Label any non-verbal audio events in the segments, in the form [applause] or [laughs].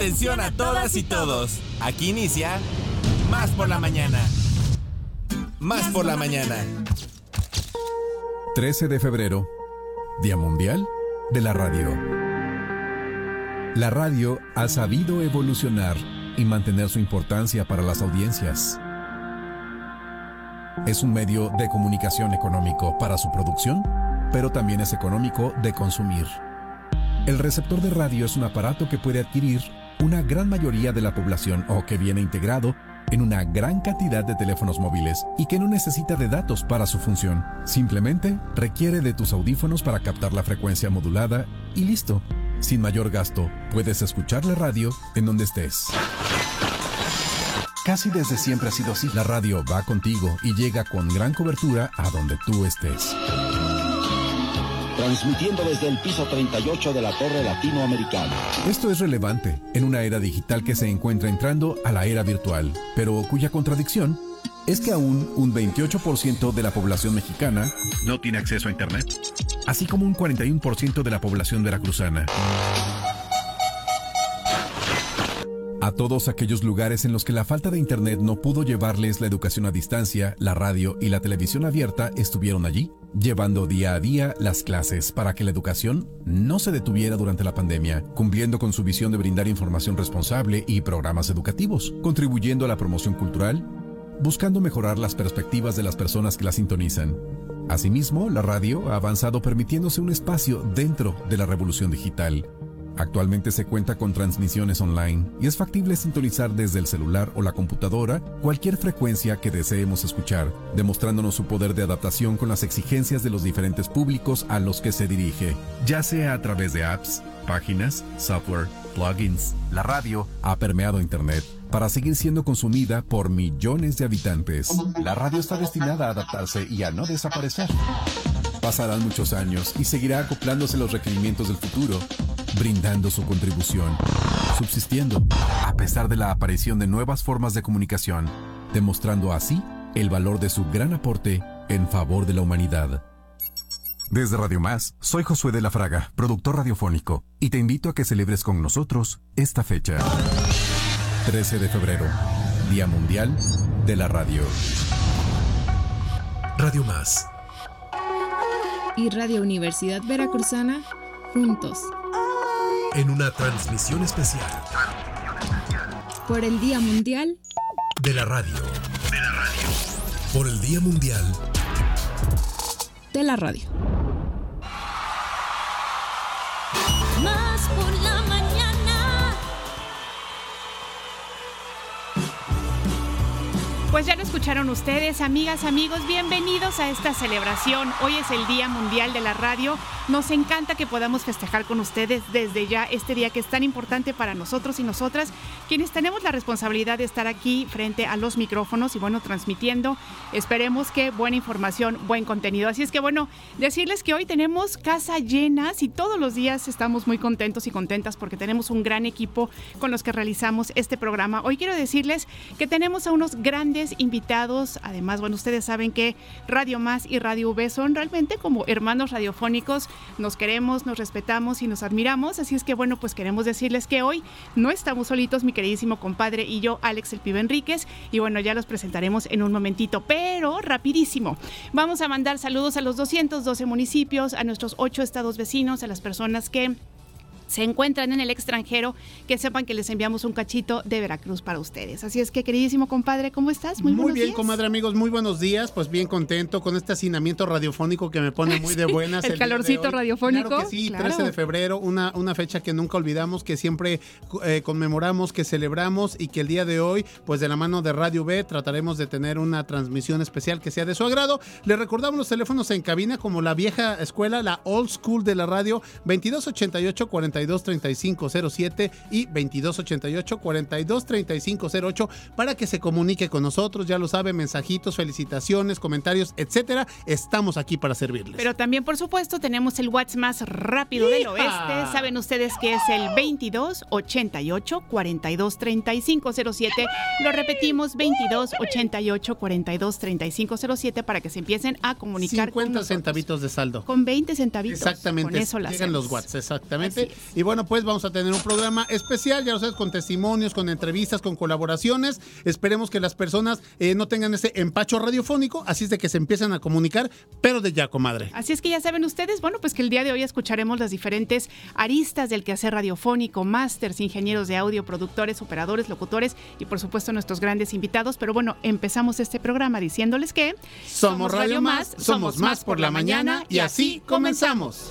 Atención a todas y todos. Aquí inicia Más por la mañana. Más por la mañana. 13 de febrero, Día Mundial de la Radio. La radio ha sabido evolucionar y mantener su importancia para las audiencias. Es un medio de comunicación económico para su producción, pero también es económico de consumir. El receptor de radio es un aparato que puede adquirir una gran mayoría de la población o que viene integrado en una gran cantidad de teléfonos móviles y que no necesita de datos para su función. Simplemente requiere de tus audífonos para captar la frecuencia modulada y listo. Sin mayor gasto, puedes escuchar la radio en donde estés. Casi desde siempre ha sido así. La radio va contigo y llega con gran cobertura a donde tú estés. Transmitiendo desde el piso 38 de la Torre Latinoamericana. Esto es relevante en una era digital que se encuentra entrando a la era virtual, pero cuya contradicción es que aún un 28% de la población mexicana no tiene acceso a Internet, así como un 41% de la población veracruzana. A todos aquellos lugares en los que la falta de Internet no pudo llevarles la educación a distancia, la radio y la televisión abierta estuvieron allí, llevando día a día las clases para que la educación no se detuviera durante la pandemia, cumpliendo con su visión de brindar información responsable y programas educativos, contribuyendo a la promoción cultural, buscando mejorar las perspectivas de las personas que la sintonizan. Asimismo, la radio ha avanzado permitiéndose un espacio dentro de la revolución digital, Actualmente se cuenta con transmisiones online y es factible sintonizar desde el celular o la computadora cualquier frecuencia que deseemos escuchar, demostrándonos su poder de adaptación con las exigencias de los diferentes públicos a los que se dirige, ya sea a través de apps, páginas, software, plugins. La radio ha permeado Internet para seguir siendo consumida por millones de habitantes. La radio está destinada a adaptarse y a no desaparecer. Pasarán muchos años y seguirá acoplándose a los requerimientos del futuro, brindando su contribución, subsistiendo, a pesar de la aparición de nuevas formas de comunicación, demostrando así el valor de su gran aporte en favor de la humanidad. Desde Radio Más, soy Josué de la Fraga, productor radiofónico, y te invito a que celebres con nosotros esta fecha. 13 de febrero, Día Mundial de la Radio. Radio Más. Y Radio Universidad Veracruzana, juntos. En una transmisión especial. Por el Día Mundial De la radio. De la radio. Por el Día Mundial de la Radio. Pues ya lo escucharon ustedes, amigas, amigos, bienvenidos a esta celebración. Hoy es el Día Mundial de la Radio. Nos encanta que podamos festejar con ustedes desde ya este día que es tan importante para nosotros y nosotras, quienes tenemos la responsabilidad de estar aquí frente a los micrófonos y bueno, transmitiendo. Esperemos que buena información, buen contenido. Así es que bueno, decirles que hoy tenemos casa llenas y todos los días estamos muy contentos y contentas porque tenemos un gran equipo con los que realizamos este programa. Hoy quiero decirles que tenemos a unos grandes invitados. Además, bueno, ustedes saben que Radio Más y Radio V son realmente como hermanos radiofónicos. Nos queremos, nos respetamos y nos admiramos. Así es que, bueno, pues queremos decirles que hoy no estamos solitos, mi queridísimo compadre y yo, Alex el Pibe Enríquez. Y bueno, ya los presentaremos en un momentito, pero rapidísimo. Vamos a mandar saludos a los 212 municipios, a nuestros ocho estados vecinos, a las personas que se encuentran en el extranjero, que sepan que les enviamos un cachito de Veracruz para ustedes. Así es que, queridísimo compadre, ¿cómo estás? Muy, buenos bien, días. comadre, amigos, muy buenos días. Pues bien contento con este hacinamiento radiofónico que me pone muy de [laughs] buenas. el calorcito radiofónico, Claro que sí, claro. 13 de febrero, una, una fecha que nunca olvidamos, que siempre eh, conmemoramos, que celebramos y que el día de hoy, pues de la mano de Radio B, trataremos de tener una transmisión especial que sea de su agrado. Le recordamos los teléfonos en cabina como la vieja escuela, la old school de la radio, 2288 423507 y 2288 423508 para que se comunique con nosotros, ya lo sabe, mensajitos, felicitaciones, comentarios, etcétera. Estamos aquí para servirles. Pero también, por supuesto, tenemos el WhatsApp más rápido del ¡Hija! oeste. Saben ustedes que es el 22 88 42 35 07. Lo repetimos, 22 88 42 35 07 para que se empiecen a comunicar con 50 nosotros. centavitos de saldo. Con 20 centavitos. Exactamente. Con eso la Llegan los exactamente. Y bueno, pues vamos a tener un programa especial, ya lo sabes, con testimonios, con entrevistas, con colaboraciones. Esperemos que las personas eh, no tengan ese empacho radiofónico, así es de que se empiezan a comunicar, pero de ya, comadre. Así es que ya saben ustedes, bueno, pues que el día de hoy escucharemos las diferentes aristas del quehacer radiofónico, másters, ingenieros de audio, productores, operadores, locutores y por supuesto nuestros grandes invitados. Pero bueno, empezamos este programa diciéndoles que Somos Radio Más, somos más por la mañana y así comenzamos.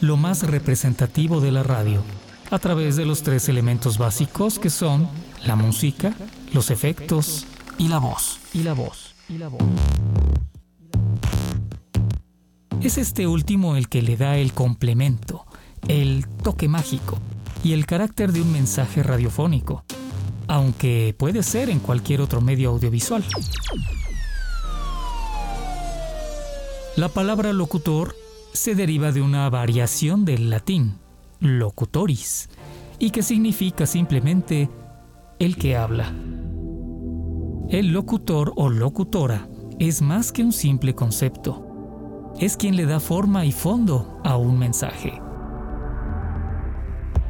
lo más representativo de la radio, a través de los tres elementos básicos que son la música, los efectos y la voz. Y la voz. Y la voz. Es este último el que le da el complemento, el toque mágico y el carácter de un mensaje radiofónico, aunque puede ser en cualquier otro medio audiovisual. La palabra locutor se deriva de una variación del latín, locutoris, y que significa simplemente el que habla. El locutor o locutora es más que un simple concepto. Es quien le da forma y fondo a un mensaje.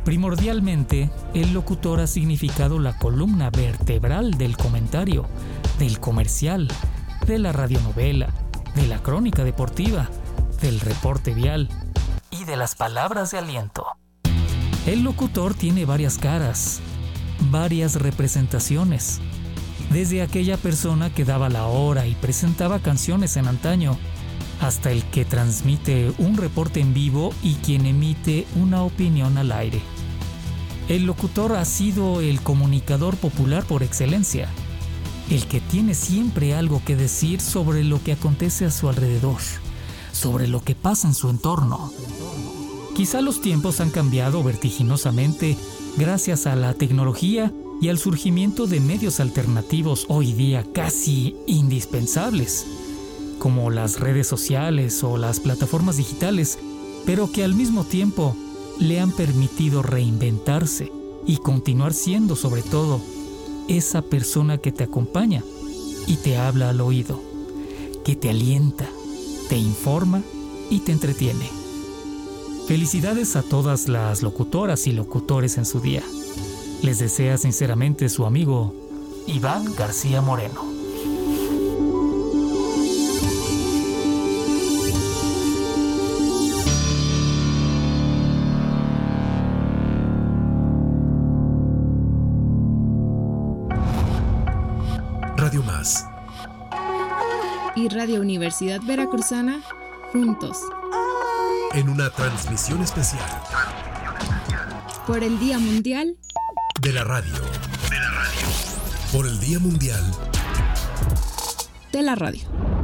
Primordialmente, el locutor ha significado la columna vertebral del comentario, del comercial, de la radionovela, de la crónica deportiva, del reporte vial y de las palabras de aliento. El locutor tiene varias caras, varias representaciones. Desde aquella persona que daba la hora y presentaba canciones en antaño, hasta el que transmite un reporte en vivo y quien emite una opinión al aire. El locutor ha sido el comunicador popular por excelencia, el que tiene siempre algo que decir sobre lo que acontece a su alrededor, sobre lo que pasa en su entorno. Quizá los tiempos han cambiado vertiginosamente gracias a la tecnología y al surgimiento de medios alternativos hoy día casi indispensables, como las redes sociales o las plataformas digitales, pero que al mismo tiempo le han permitido reinventarse y continuar siendo sobre todo esa persona que te acompaña y te habla al oído, que te alienta, te informa y te entretiene. Felicidades a todas las locutoras y locutores en su día. Les desea sinceramente su amigo Iván García Moreno. Radio Universidad Veracruzana juntos En una transmisión especial por el Día Mundial de la radio. De la radio. Por el Día Mundial de la Radio.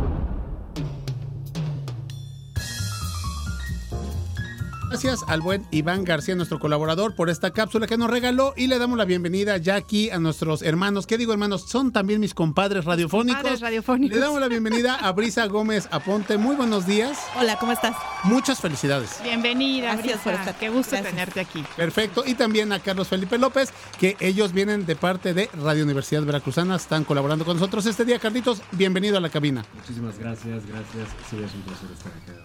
Gracias al buen Iván García, nuestro colaborador, por esta cápsula que nos regaló y le damos la bienvenida ya aquí a nuestros hermanos. ¿Qué digo, hermanos? Son también mis compadres radiofónicos. Compadres radiofónicos. Le damos la bienvenida a Brisa Gómez Aponte. Muy buenos días. Hola, ¿cómo estás? Muchas felicidades. Bienvenida, Gracias por Brisa. estar- Qué gusto gracias. tenerte aquí. Perfecto. Y también a Carlos Felipe López, que ellos vienen de parte de Radio Universidad Veracruzana, están colaborando con nosotros este día. Carlitos, bienvenido a la cabina. Muchísimas gracias, gracias. Sí, es un placer estar acá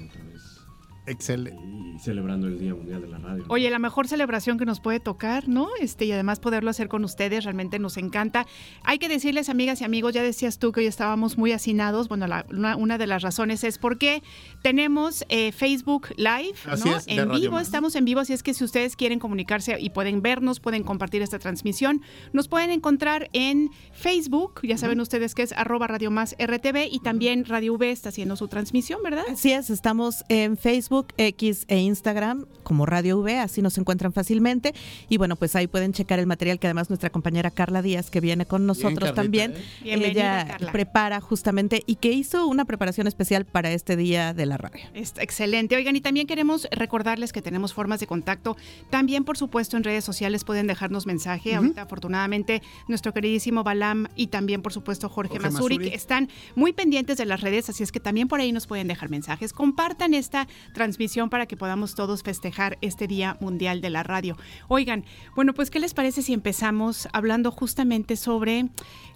Excelente. y celebrando el Día Mundial de la Radio. Oye, la mejor celebración que nos puede tocar, ¿no? Este, y además poderlo hacer con ustedes, realmente nos encanta. Hay que decirles, amigas y amigos, ya decías tú que hoy estábamos muy hacinados. Bueno, la- una, una de las razones es porque tenemos eh, Facebook Live, Así ¿no? es, en vivo, Más. estamos en vivo, así es que si ustedes quieren comunicarse y pueden vernos, pueden compartir esta transmisión, nos pueden encontrar en Facebook, ya saben ustedes que es arroba Radio Más RTV y también Radio V está haciendo su transmisión, ¿verdad? Así es, estamos en Facebook Facebook, X e Instagram como Radio V, así nos encuentran fácilmente. Y bueno, pues ahí pueden checar el material que además nuestra compañera Carla Díaz, que viene con nosotros Carlita, también, ¿eh? Ella Carla. prepara justamente y que hizo una preparación especial para este día de la radio. Está excelente. Oigan, y también queremos recordarles que tenemos formas de contacto. También, por supuesto, en redes sociales pueden dejarnos mensaje. Ahorita, afortunadamente, nuestro queridísimo Balam y también, por supuesto, Jorge, Jorge Masuri, Masuri. que están muy pendientes de las redes, así es que también por ahí nos pueden dejar mensajes. Compartan esta transmisión para que podamos todos festejar este Día Mundial de la Radio. Oigan, bueno, pues, ¿qué les parece si empezamos hablando justamente sobre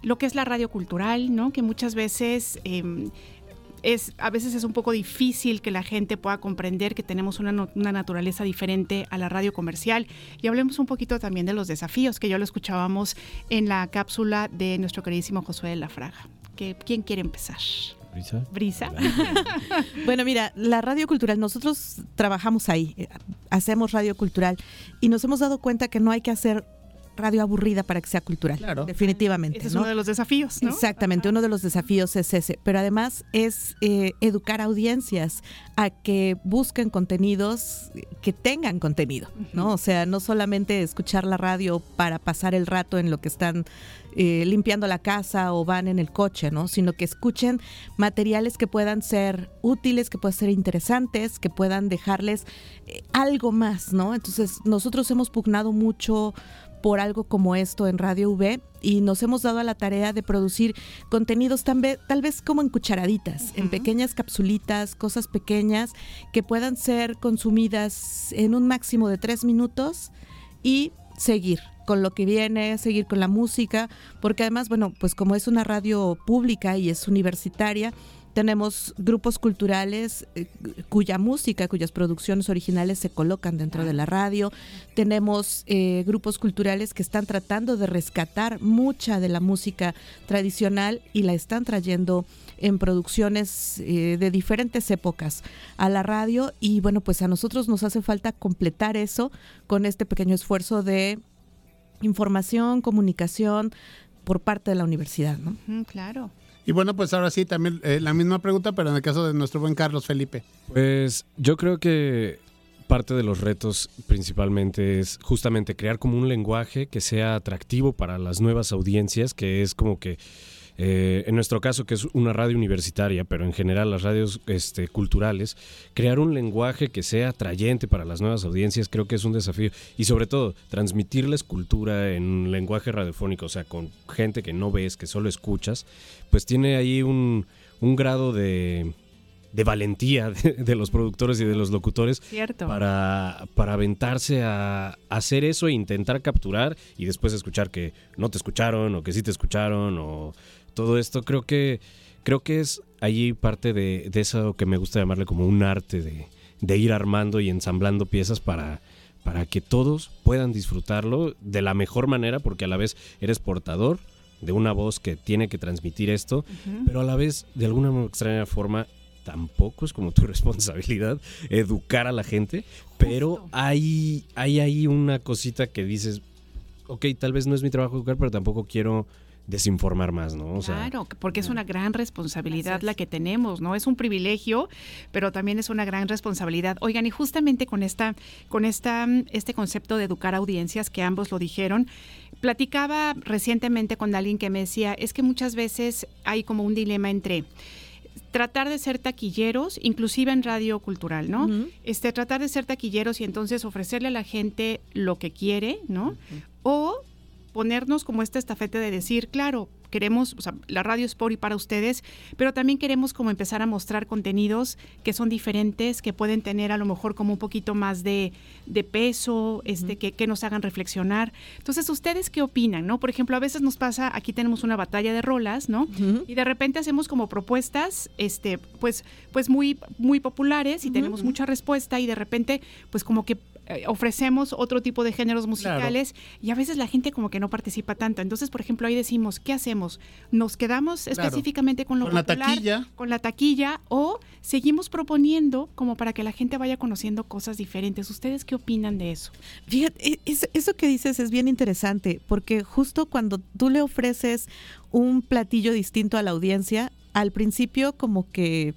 lo que es la radio cultural, ¿no? Que muchas veces... em, es, a veces es un poco difícil que la gente pueda comprender que tenemos una, naturaleza diferente a la radio comercial. Y hablemos un poquito también de los desafíos, que ya lo escuchábamos en la cápsula de nuestro queridísimo Josué de la Fraga. ¿Quién quiere empezar? ¿Brisa? Brisa. [laughs] Bueno, mira, la radio cultural, nosotros trabajamos ahí, eh, hacemos radio cultural y nos hemos dado cuenta que no hay que hacer radio aburrida para que sea cultural. Claro. Definitivamente. Ese es ¿no? uno de los desafíos, ¿no? Exactamente, uno de los desafíos es ese, pero además es eh, educar a audiencias a que busquen contenidos que tengan contenido, ¿no? O sea, no solamente escuchar la radio para pasar el rato en lo que están eh, limpiando la casa o van en el coche, ¿no? Sino que escuchen materiales que puedan ser útiles, que puedan ser interesantes, que puedan dejarles eh, algo más, ¿no? Entonces, nosotros hemos pugnado mucho por algo como esto en Radio V y nos hemos dado a la tarea de producir contenidos tal vez, tal vez como en cucharaditas, en pequeñas capsulitas, cosas pequeñas que puedan ser consumidas en un máximo de tres minutos y seguir con lo que viene, seguir con la música, porque además, bueno, pues como es una radio pública y es universitaria, tenemos grupos culturales eh, cuya música, cuyas producciones originales se colocan dentro de la radio. Tenemos eh, grupos culturales que están tratando de rescatar mucha de la música tradicional y la están trayendo en producciones eh, de diferentes épocas a la radio. Y bueno, pues a nosotros nos hace falta completar eso con este pequeño esfuerzo de información, comunicación por parte de la universidad, ¿no? Claro. Y bueno, pues ahora sí, también eh, la misma pregunta, pero en el caso de nuestro buen Carlos Felipe. Pues yo creo que parte de los retos principalmente es justamente crear como un lenguaje que sea atractivo para las nuevas audiencias, que es como que eh, en nuestro caso que es una radio universitaria, pero en general las radios este, culturales, crear un lenguaje que sea atrayente para las nuevas audiencias creo que es un desafío y sobre todo transmitirles cultura en un lenguaje radiofónico, o sea, con gente que no ves, que solo escuchas, pues tiene ahí un, un grado de de valentía de, de los productores y de los locutores Cierto. para, para aventarse a hacer eso e intentar capturar y después escuchar que no te escucharon o que sí te escucharon o todo esto. Creo que, creo que es allí parte de, de eso que me gusta llamarle como un arte de, de ir armando y ensamblando piezas para, para que todos puedan disfrutarlo de la mejor manera porque a la vez eres portador de una voz que tiene que transmitir esto, pero a la vez de alguna extraña forma tampoco es como tu [laughs] responsabilidad educar a la gente, pero hay, hay ahí una cosita que dices, ok, tal vez no es mi trabajo educar, pero tampoco quiero desinformar más, ¿no? O sea, claro, que- porque es una gran responsabilidad la que tenemos, ¿no? Es un privilegio, pero también es una gran responsabilidad. Oigan, y justamente con esta, con esta, este concepto de educar audiencias, que ambos lo dijeron, platicaba recientemente con alguien que me decía, es que muchas veces hay como un dilema entre tratar de ser taquilleros, inclusive en radio cultural, ¿no? Este, tratar de ser taquilleros y entonces ofrecerle a la gente lo que quiere, ¿no? O ponernos como esta estafeta de decir, claro, queremos, o sea, la radio es por y para ustedes, pero también queremos como empezar a mostrar contenidos que son diferentes, que pueden tener a lo mejor como un poquito más de, de peso, este, que, que nos hagan reflexionar. Entonces, ¿ustedes qué opinan, no? Por ejemplo, a veces nos pasa, aquí tenemos una batalla de rolas, ¿no? Y de repente hacemos como propuestas, este, pues, pues muy, muy populares y tenemos mucha respuesta y de repente, pues como que ofrecemos otro tipo de géneros musicales y a veces la gente como que no participa tanto. Entonces, por ejemplo, ahí decimos, ¿qué hacemos? ¿Nos quedamos Claro. específicamente con lo Con la popular, taquilla. con la taquilla o seguimos proponiendo como para que la gente vaya conociendo cosas diferentes? ¿Ustedes qué opinan de eso? Fíjate, e- es- eso que dices es bien interesante, porque justo cuando tú le ofreces un platillo distinto a la audiencia, al principio como que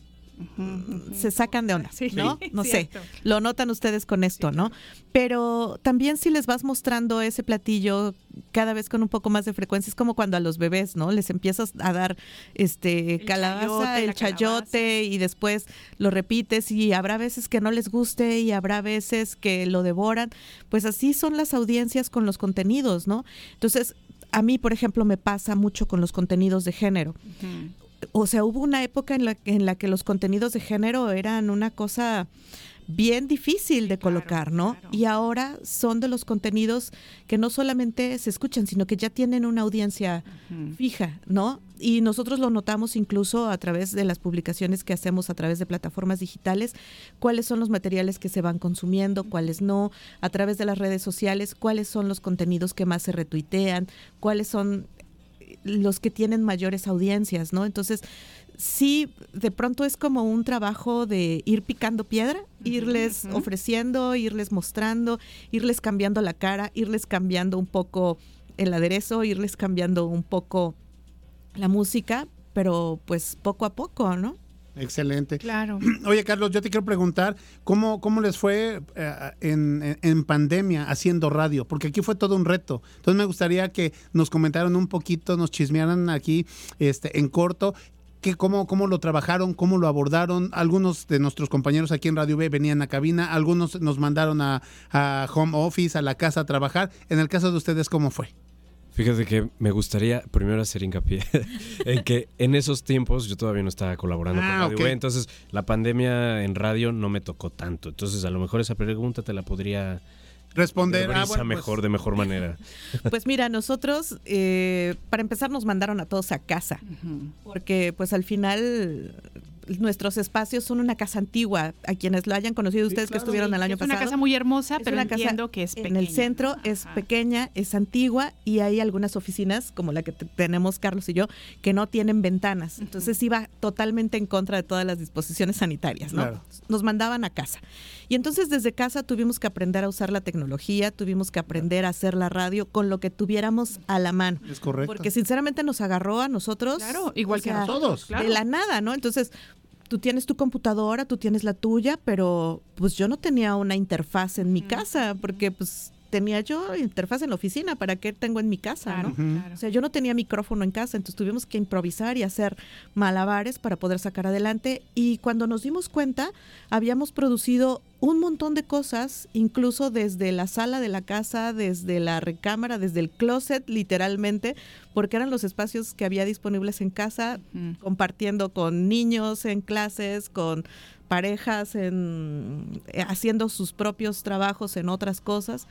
se sacan de onda, Sí, ¿no? No sé, lo notan ustedes con esto, ¿no? Pero también si les vas mostrando ese platillo cada vez con un poco más de frecuencia, es como cuando a los bebés, ¿no? Les empiezas a dar este calabaza, chayote, el chayote y después lo repites y habrá veces que no les guste y habrá veces que lo devoran. Pues así son las audiencias con los contenidos, ¿no? Entonces, a mí, por ejemplo, me pasa mucho con los contenidos de género o sea, hubo una época en la, en la que los contenidos de género eran una cosa bien difícil de colocar, ¿no? Y ahora son de los contenidos que no solamente se escuchan, sino que ya tienen una audiencia fija, ¿no? Y nosotros lo notamos incluso a través de las publicaciones que hacemos a través de plataformas digitales, cuáles son los materiales que se van consumiendo, cuáles no, a través de las redes sociales, cuáles son los contenidos que más se retuitean, cuáles son los que tienen mayores audiencias, ¿no? Entonces, sí, de pronto es como un trabajo de ir picando piedra, irles ofreciendo, irles mostrando, irles cambiando la cara, irles cambiando un poco el aderezo, irles cambiando un poco la música, pero pues poco a poco, ¿no? Excelente. Claro. [clears throat] Oye, Carlos, yo te quiero preguntar, ¿cómo, cómo les fue eh, en, en- en pandemia haciendo radio? Porque aquí fue todo un reto. Entonces me gustaría que nos comentaran un poquito, nos chismearan aquí este, en corto. Que cómo, ¿Cómo lo trabajaron? ¿Cómo lo abordaron? Algunos de nuestros compañeros aquí en Radio B venían a cabina, algunos nos mandaron a, a home office, a la casa a trabajar. En el caso de ustedes, ¿cómo fue? Fíjate que me gustaría primero hacer hincapié [laughs] en que en esos tiempos yo todavía no estaba colaborando Ah, con Radio. B, entonces la pandemia en radio no me tocó tanto. Entonces a lo mejor esa pregunta te la podría Responder. ah, bueno, pues, mejor, de mejor manera. [laughs] Pues mira, nosotros, eh, para empezar, nos mandaron a todos a casa, porque pues al final nuestros espacios son una casa antigua. A quienes lo hayan conocido ustedes que claro. estuvieron el año Es pasado. una casa muy hermosa, Es pero una casa entiendo que es En pequeña. el centro es pequeña, es antigua y hay algunas oficinas, como la que te- tenemos Carlos y yo, que no tienen ventanas. Entonces iba totalmente en contra de todas las disposiciones sanitarias, ¿no? Claro. Nos mandaban a casa. Y entonces desde casa tuvimos que aprender a usar la tecnología, tuvimos que aprender a hacer la radio con lo que tuviéramos a la mano. Es correcto. Porque sinceramente nos agarró a nosotros. Claro, igual o que a claro. De la nada, ¿no? Entonces, tú tienes tu computadora, tú tienes la tuya, pero pues yo no tenía una interfaz en mi casa, porque pues tenía yo interfaz en la oficina, ¿para qué tengo en mi casa, Claro, no? claro. O sea, yo no tenía micrófono en casa, entonces tuvimos que improvisar y hacer malabares para poder sacar adelante. Y cuando nos dimos cuenta, habíamos producido un montón de cosas, incluso desde la sala de la casa, desde la recámara, desde el closet, literalmente, porque eran los espacios que había disponibles en casa, compartiendo con niños en clases, con parejas en eh, haciendo sus propios trabajos en otras cosas.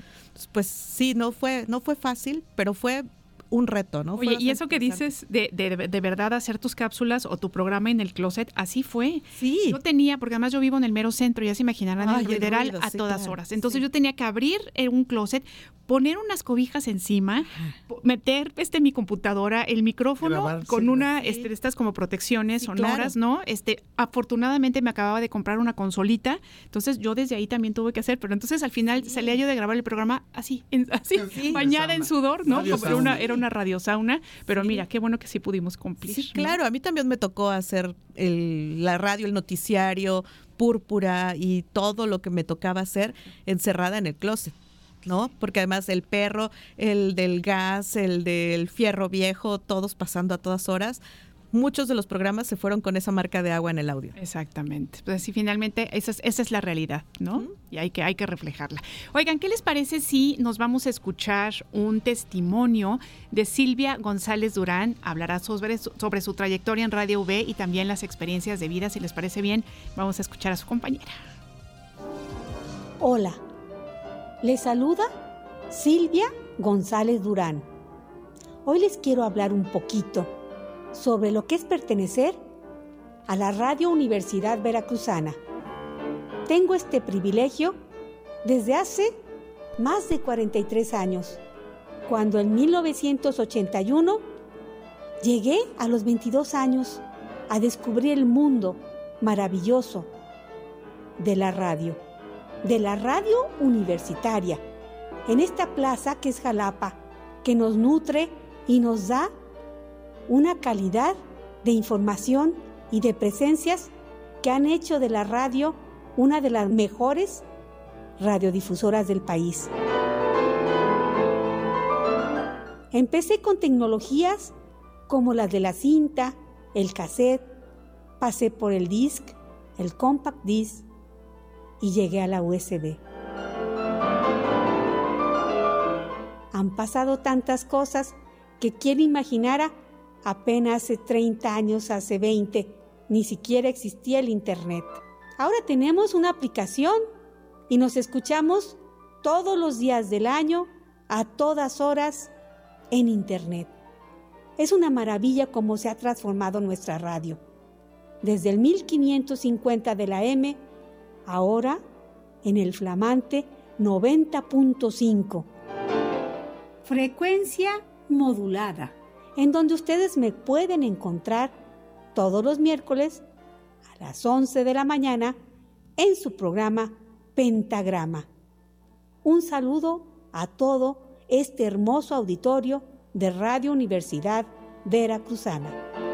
Pues sí, no fue no fue fácil, pero fue un reto, ¿no? Oye, y eso que dices de, de, de verdad hacer tus cápsulas o tu programa en el closet, así fue. Sí. Yo tenía, porque además yo vivo en el mero centro, ya se imaginarán Ay, el ruido, a sí, todas claro, horas. Entonces sí. yo tenía que abrir eh, un closet, poner unas cobijas encima, meter este mi computadora, el micrófono Grabar, con sí. una, Sí. este, estas como protecciones Sí, sonoras, claro. ¿no? Este, afortunadamente me acababa de comprar una consolita, entonces yo desde ahí también tuve que hacer, pero entonces al final salía yo de grabar el programa así, en- así, Sí. bañada en sudor, ¿no? Como era una, sauna. Era una radiosauna, pero mira, qué bueno que sí pudimos cumplir. Claro, a mí también me tocó hacer el- la radio, el noticiario, púrpura y todo lo que me tocaba hacer encerrada en el closet. ¿No? Porque además el perro, el del gas, el del fierro viejo, todos pasando a todas horas. Muchos de los programas se fueron con esa marca de agua en el audio. Exactamente. Pues sí, finalmente esa es, esa es la realidad, ¿no? Y hay que, hay que reflejarla. Oigan, ¿qué les parece si nos vamos a escuchar un testimonio de Silvia González Durán? Hablará sobre su, sobre su trayectoria en Radio V y también las experiencias de vida. Si les parece bien, vamos a escuchar a su compañera. Hola, les saluda Silvia González Durán. Hoy les quiero hablar un poquito sobre lo que es pertenecer a la Radio Universidad Veracruzana. Tengo este privilegio desde hace más de 43 años, cuando en 1981 llegué a los 22 años a descubrir el mundo maravilloso de la radio de la radio universitaria, en esta plaza que es Jalapa, que nos nutre y nos da una calidad de información y de presencias que han hecho de la radio una de las mejores radiodifusoras del país. Empecé con tecnologías como las de la cinta, el cassette, pasé por el disc, el compact disc y llegué a la USB. Han pasado tantas cosas que quien imaginara apenas hace 30 años, hace 20, ni siquiera existía el Internet. Ahora tenemos una aplicación y nos escuchamos todos los días del año, a todas horas, en Internet. Es una maravilla cómo se ha transformado nuestra radio. Desde el 1550 de la M, ahora en el flamante 90.5. Frecuencia modulada, en donde ustedes me pueden encontrar todos los miércoles a las 11 de la mañana en su programa Pentagrama. Un saludo a todo este hermoso auditorio de Radio Universidad Veracruzana.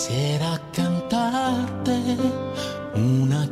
Quisiera cantarte una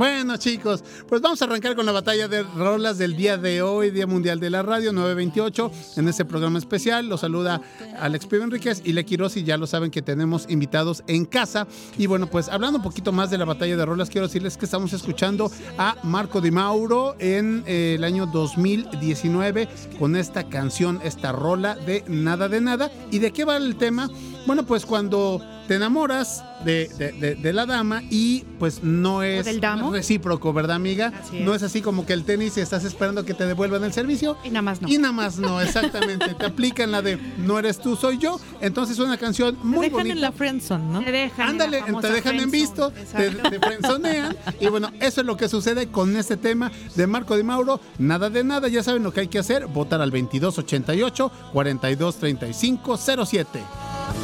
Bueno, chicos, pues vamos a arrancar con la batalla de rolas del día de hoy, Día Mundial de la Radio 928, en este programa especial. Los saluda Alex Pío Enríquez y Le Quiroz, y ya lo saben que tenemos invitados en casa. Y bueno, pues hablando un poquito más de la batalla de rolas, quiero decirles que estamos escuchando a Marco Di Mauro en eh, el año 2019 con esta canción, esta rola de Nada de Nada. ¿Y de qué va el tema? Bueno, pues cuando te enamoras de, de- de- de la dama y pues no es del damo. recíproco, ¿verdad, amiga? Así es. No es así como que el tenis y estás esperando que te devuelvan el servicio. Y nada más no. Y nada más no, exactamente. te aplican la de no eres tú, soy yo. Entonces es una canción muy dejan bonita. en la friendzone, ¿no? Te dejan. en Ándale, la famosa te dejan en visto, te, Exacto. te [laughs] frenzonean. Y bueno, eso es lo que sucede con este tema de Marco Di Mauro. Nada de nada, ya saben lo que hay que hacer: votar al 2288 423507.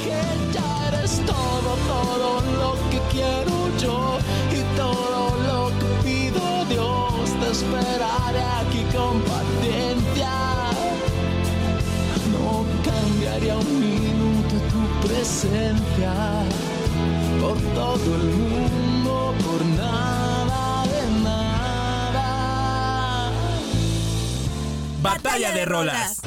Que ya eres todo, todo lo que quiero yo y todo lo que pido Dios. Te esperaré aquí con paciencia. No cambiaría un minuto tu presencia por todo el mundo, por nada de nada. Batalla de rolas.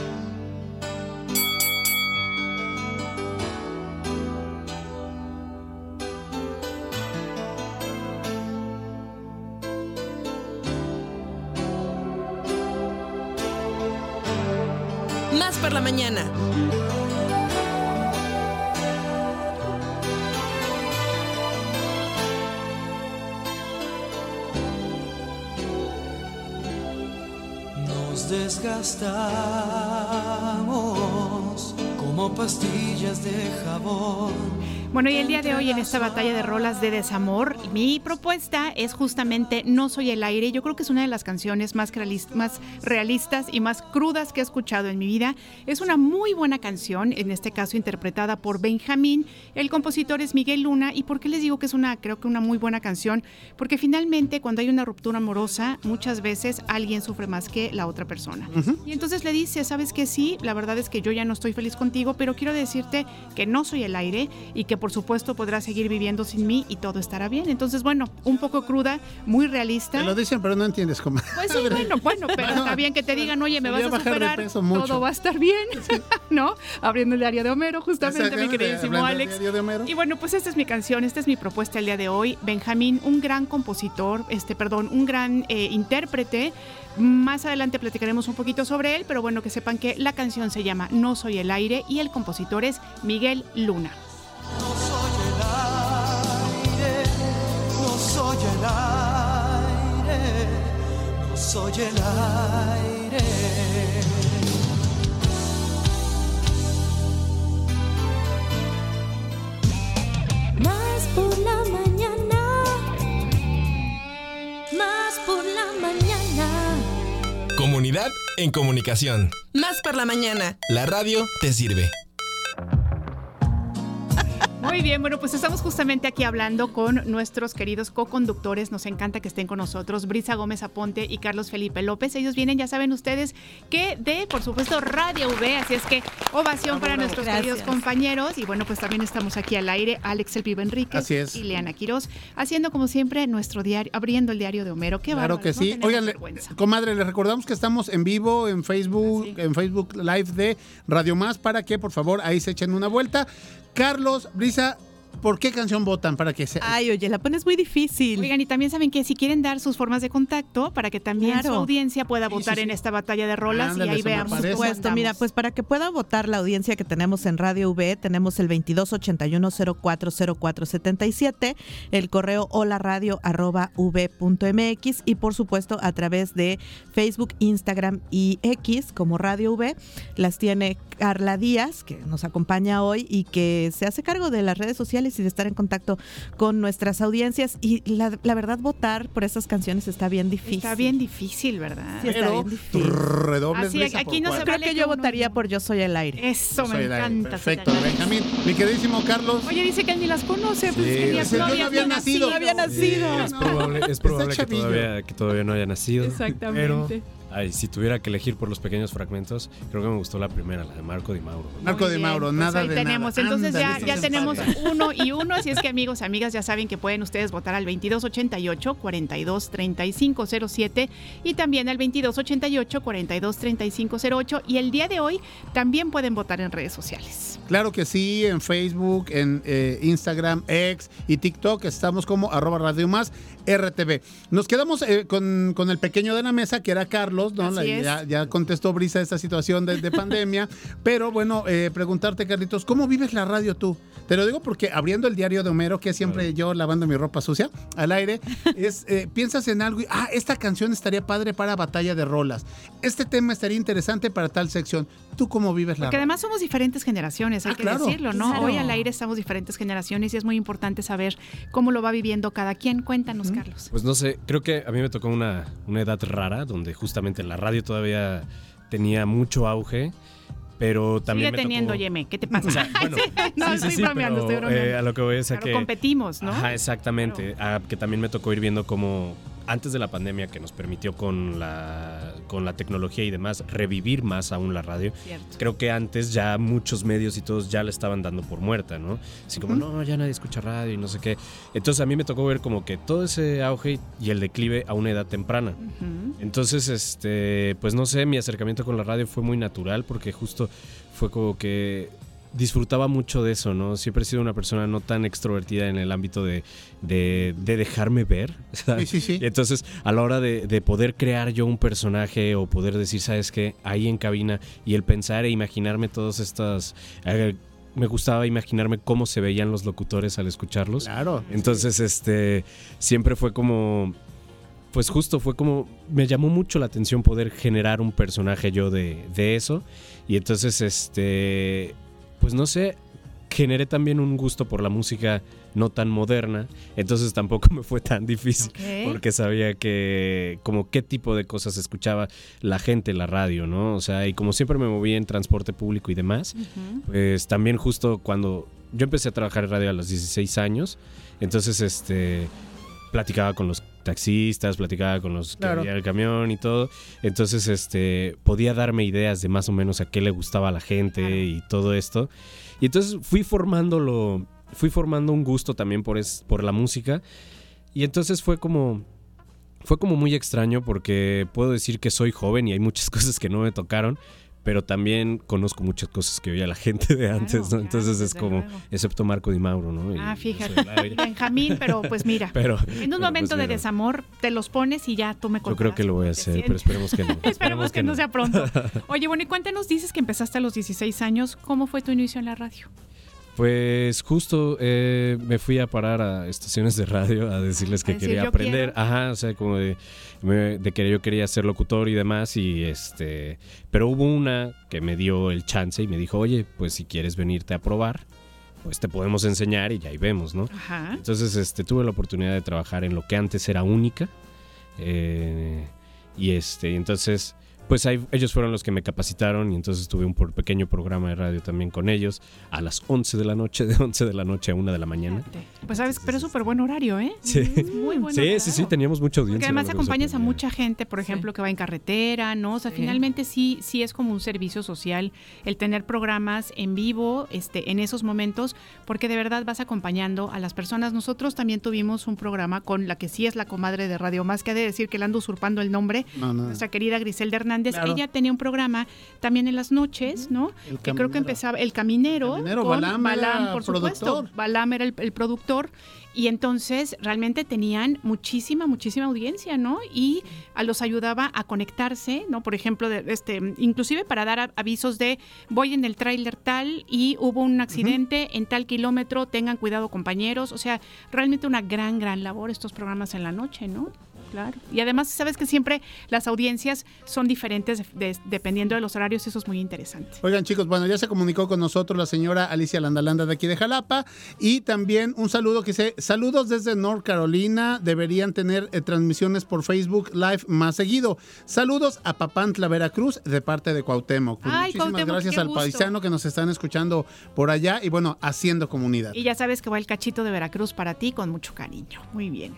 Por la mañana. Nos desgastamos como pastillas de jabón. Bueno, y el día de hoy en esta batalla de rolas de desamor, mi propuesta es justamente No soy el aire. Yo creo que es una de las canciones más, más realistas y más crudas que he escuchado en mi vida. Es una muy buena canción, en este caso interpretada por Benjamín. El compositor es Miguel Luna. ¿Y por qué les digo que es una, creo que una muy buena canción? Porque finalmente cuando hay una ruptura amorosa, muchas veces alguien sufre más que la otra persona. Y entonces le dice, sabes que sí, la verdad es que yo ya no estoy feliz contigo, pero quiero decirte que no soy el aire y que por supuesto podrás seguir viviendo sin mí y todo estará bien. Entonces, bueno, un poco cruda, muy realista. Te lo dicen, pero no entiendes cómo. Pues sí, bueno, bueno, pero está bien que te digan, oye, me vas a superar, todo va a estar bien, [laughs] ¿no? Abriendo el diario de Homero, justamente, mi queridísimo Alex. diario de Homero. Y bueno, pues esta es mi canción, esta es mi propuesta el día de hoy. Benjamín, un gran compositor, este, perdón, un gran eh, intérprete. Más adelante platicaremos un poquito sobre él, pero bueno, que sepan que la canción se llama No soy el aire y el compositor es Miguel Luna. No soy el aire, no soy el aire, no soy el aire. Más por la mañana, más por la mañana. Comunidad en comunicación. Más por la mañana. La radio te sirve. Muy bien, bueno, pues estamos justamente aquí hablando con nuestros queridos co-conductores. Nos encanta que estén con nosotros, Brisa Gómez Aponte y Carlos Felipe López. Ellos vienen, ya saben ustedes, que de, por supuesto, Radio V. Así es que ovación para nuestros Gracias. queridos compañeros. Y bueno, pues también estamos aquí al aire, Alex El Pibe Enríquez Así es. y Leana Quiroz, haciendo como siempre nuestro diario, abriendo el diario de Homero. Qué Claro bárbaros, que sí. Oigan, vergüenza. comadre, les recordamos que estamos en vivo en Facebook, en Facebook Live de Radio Más para que por favor ahí se echen una vuelta. Carlos, Brisa, ¿por qué canción votan? Para que se... Ay, oye, la pones muy difícil. Oigan, y también saben que si quieren dar sus formas de contacto para que también Claro. su audiencia pueda Sí, votar sí, en esta batalla de rolas Ándale, y ahí veamos. Por supuesto, mira, pues para que pueda votar la audiencia que tenemos en Radio V, tenemos el 2281040477, el correo holaradio arroba v.mx y por supuesto a través de Facebook, Instagram y X como Radio V. Las tiene Carla Díaz, que nos acompaña hoy y que se hace cargo de las redes sociales y de estar en contacto con nuestras audiencias. Y la, la verdad, votar por esas canciones está bien difícil. Está bien difícil, ¿verdad? Sí, está Pero, bien difícil. Así, aquí no se. Creo vale que yo uno- votaría por Yo Soy el Aire. Eso Soy me el aire. encanta. Perfecto. Benjamín. Mi queridísimo Carlos. Oye, dice que él ni las conoce, pues Sí, que ni o sea, yo no habías había ni nacido. No había nacido. Es probable, es probable que, todavía, que todavía no haya nacido. Exactamente. Pero, ay, si tuviera que elegir por los pequeños fragmentos, creo que me gustó la primera, la de Marco Di Mauro. Marco bien, Mauro, pues nada ahí de tenemos. nada. Entonces ya, Ándale, ya tenemos uno y uno, así es que amigos, amigas, ya saben que pueden ustedes votar al 2288 42 3507 y también al 2288 42 3508 y el día de hoy también pueden votar en redes sociales. Claro que sí, en Facebook, en eh, Instagram, X y TikTok estamos como arroba Radio Más RTV. Nos quedamos eh, con, con el pequeño de la mesa, que era Carlos, ¿no? La- ya, ya contestó Brisa esta situación de, de [laughs] pandemia, pero bueno, eh, preguntarte, Carlitos, ¿cómo vives la radio tú? Te lo digo porque abriendo el diario de Homero, que es siempre yo lavando mi ropa sucia al aire, [laughs] es eh, piensas en algo y, ah, esta canción estaría padre para batalla de rolas. Este tema estaría interesante para tal sección. ¿Tú cómo vives la Porque además somos diferentes generaciones, hay Ah, que claro. decirlo, ¿no? Claro. Hoy al aire estamos diferentes generaciones y es muy importante saber cómo lo va viviendo cada quien. Cuéntanos, Carlos. Pues no sé, creo que a mí me tocó una, una edad rara, donde justamente la radio todavía tenía mucho auge, pero también Sigue me teniendo, tocó... Yeme, ¿qué te pasa? O sea, bueno, [laughs] no, sí, estoy sí, bromeando, pero, estoy bromeando. eh, a lo que voy es a Claro, que... competimos, ¿no? Ajá, exactamente. Ah, que también me tocó ir viendo cómo antes de la pandemia que nos permitió con la, con la tecnología y demás revivir más aún la radio. Cierto. Creo que antes ya muchos medios y todos ya la estaban dando por muerta, ¿no? Así como, no, ya nadie escucha radio y no sé qué. Entonces a mí me tocó ver como que todo ese auge y el declive a una edad temprana. Entonces, este, pues no sé, mi acercamiento con la radio fue muy natural porque justo fue como que disfrutaba mucho de eso, ¿no? Siempre he sido una persona no tan extrovertida en el ámbito de, de, de dejarme ver. [laughs] ¿sabes? Sí, sí, sí. Entonces, a la hora de, de poder crear yo un personaje o poder decir, ¿sabes qué? Ahí en cabina y el pensar e imaginarme todas estas... eh, me gustaba imaginarme cómo se veían los locutores al escucharlos. Claro. Entonces, este, siempre fue como, pues justo fue como, me llamó mucho la atención poder generar un personaje yo de, de eso. Y entonces, este, pues no sé, generé también un gusto por la música no tan moderna. Entonces tampoco [laughs] me fue tan difícil porque sabía que, como qué tipo de cosas escuchaba la gente en la radio, ¿no? O sea, y como siempre me moví en transporte público y demás, pues también justo cuando yo empecé a trabajar en radio a los 16 años, entonces este platicaba con los taxistas, platicaba con los que Claro. en el camión y todo, entonces este podía darme ideas de más o menos a qué le gustaba a la gente y todo esto. Y entonces fui formándolo, fui formando un gusto también por es, por la música y entonces fue como fue como muy extraño porque puedo decir que soy joven y hay muchas [laughs] cosas que no me tocaron, pero también conozco muchas cosas que veía la gente de antes, ¿no? claro, Entonces es como, luego. excepto Marco Di Mauro, ¿no? Y- Ah, fíjate. [laughs] Benjamín, pero pues mira, Pero, en un pero, momento pues, de desamor te los pones y ya tú me Yo creo que lo voy a hacer, pero esperemos que no. [laughs] Esperemos que no sea pronto. [laughs] Oye, bueno, y cuéntanos, dices que empezaste a los 16 años, ¿cómo fue tu inicio en la radio? Pues justo eh, me fui a parar a estaciones de radio a decirles que A decir, quería "Yo aprender. quiero". Ajá, o sea, como de, de que yo quería ser locutor y demás. Y este. Pero hubo una que me dio el chance y me dijo, oye, pues si quieres venirte a probar, pues te podemos enseñar y ya ahí vemos, ¿no? Ajá. Entonces este, tuve la oportunidad de trabajar en lo que antes era única. eh, y este, entonces, pues ahí- ellos fueron los que me capacitaron y entonces tuve un por- pequeño programa de radio también con ellos a las 11 de la noche, de 11 de la noche a 1 de la mañana. Pues sabes, pero es súper buen horario, ¿eh? Sí. Muy buen Sí, horario. sí, sí, teníamos mucha audiencia. Porque además acompañas a mucha gente, por ejemplo, que va en carretera, ¿no? O sea, Sí. finalmente sí, sí es como un servicio social el tener programas en vivo, este, en esos momentos, porque de verdad vas acompañando a las personas. Nosotros también tuvimos un programa con la que sí es la comadre de Radio Más, que ha de decir que le ando usurpando el nombre, No, no. nuestra querida Griselda Hernández. Claro. Ella tenía un programa también en las noches, ¿no? El que creo que empezaba El Caminero. El Caminero, con Balam era por supuesto. productor. Balam era el, el productor. Y entonces realmente tenían muchísima, muchísima audiencia, ¿no? Y a los ayudaba a conectarse, ¿no? Por ejemplo, de, este, inclusive para dar avisos de voy en el tráiler tal y hubo un accidente en tal kilómetro, tengan cuidado compañeros. O sea, realmente una gran, gran labor estos programas en la noche, ¿no? Claro. Y además, sabes que siempre las audiencias son diferentes de- de- dependiendo de los horarios, eso es muy interesante. Oigan chicos, bueno, ya se comunicó con nosotros la señora Alicia Landalanda de aquí de Jalapa y también un saludo que dice, saludos desde North Carolina, deberían tener eh, transmisiones por Facebook Live más seguido. Saludos a Papantla, Veracruz, de parte de Cuauhtémoc. Pues Ay, muchísimas Cuauhtémoc, gracias al gusto. paisano que nos están escuchando por allá y bueno, haciendo comunidad. Y ya sabes que va el cachito de Veracruz para ti con mucho cariño. Muy bien.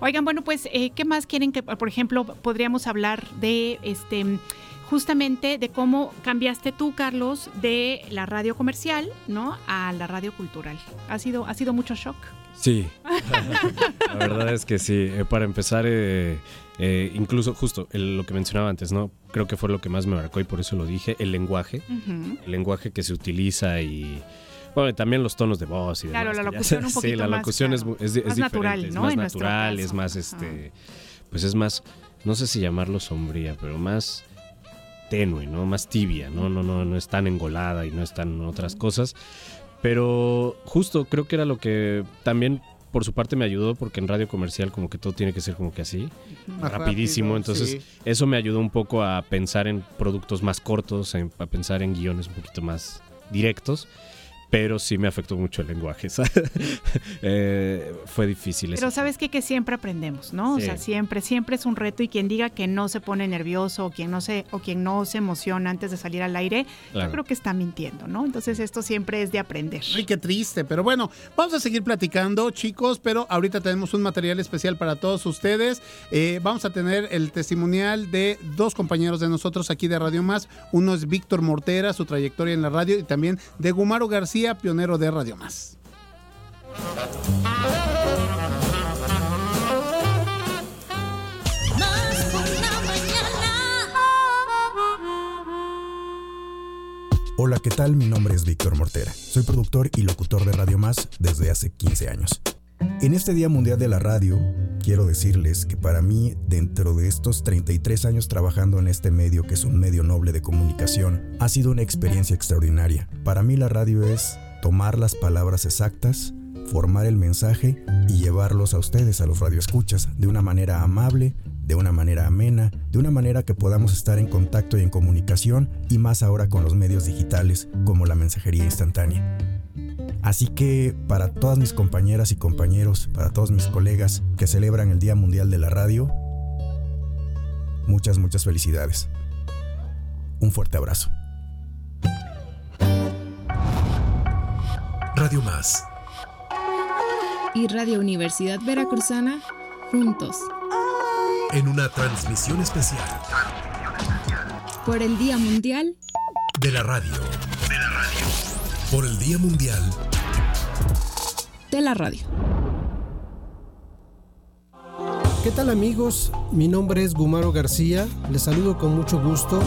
Oigan, bueno, pues, eh, ¿qué más quieren que, por ejemplo, podríamos hablar de este justamente de cómo cambiaste tú, Carlos, de la radio comercial, ¿no? A la radio cultural. Ha sido, ha sido mucho shock. Sí, [laughs] la verdad es que sí. Eh, para empezar, eh, eh, incluso justo el- lo que mencionaba antes, ¿no? Creo que fue lo que más me marcó y por eso lo dije, el lenguaje, el lenguaje que se utiliza y... Bueno, y también los tonos de voz y Claro, demás, la que ya locución Sí, la locución es, claro, es, más diferente, natural, es más En natural, es más, este... Pues es más, no sé si llamarlo sombría, pero más tenue, ¿no? Más tibia, ¿no? No, no, no es tan engolada y no es tan otras cosas. Pero justo creo que era lo que también por su parte me ayudó porque en radio comercial como que todo tiene que ser como que así, Más rapidísimo. rápido, Entonces sí. eso me ayudó un poco a pensar en productos más cortos, a pensar en guiones un poquito más directos. Pero sí me afectó mucho el lenguaje. [laughs] Eh, fue difícil. Pero sabes qué? que siempre aprendemos, ¿no? O sea, siempre, siempre es un reto y quien diga que no se pone nervioso o quien no se, o quien no se emociona antes de salir al aire, Claro. yo creo que está mintiendo, ¿no? Entonces esto siempre es de aprender. Ay, qué triste, pero bueno, vamos a seguir platicando, chicos, pero ahorita tenemos un material especial para todos ustedes. Eh, vamos a tener el testimonial de dos compañeros de nosotros aquí de Radio Más. Uno es Víctor Mortera, su trayectoria en la radio, y también de Gumaro García, pionero de Radio Más. Hola, ¿qué tal? Mi nombre es Víctor Mortera. Soy productor y locutor de Radio Más desde hace 15 años. En este Día Mundial de la Radio, quiero decirles que para mí, dentro de estos 33 años trabajando en este medio, que es un medio noble de comunicación, ha sido una experiencia extraordinaria. Para mí la radio es tomar las palabras exactas, formar el mensaje y llevarlos a ustedes, a los radioescuchas, de una manera amable, de una manera amena, de una manera que podamos estar en contacto y en comunicación, y más ahora con los medios digitales como la mensajería instantánea. Así que para todas mis compañeras y compañeros, para todos mis colegas que celebran el Día Mundial de la Radio, muchas, muchas felicidades. Un fuerte abrazo. Radio Más. y Radio Universidad Veracruzana juntos En una transmisión especial por el Día Mundial de la radio. De la radio. Por el Día Mundial de la Radio. ¿Qué tal amigos? Mi nombre es Gumaro García, les saludo con mucho gusto.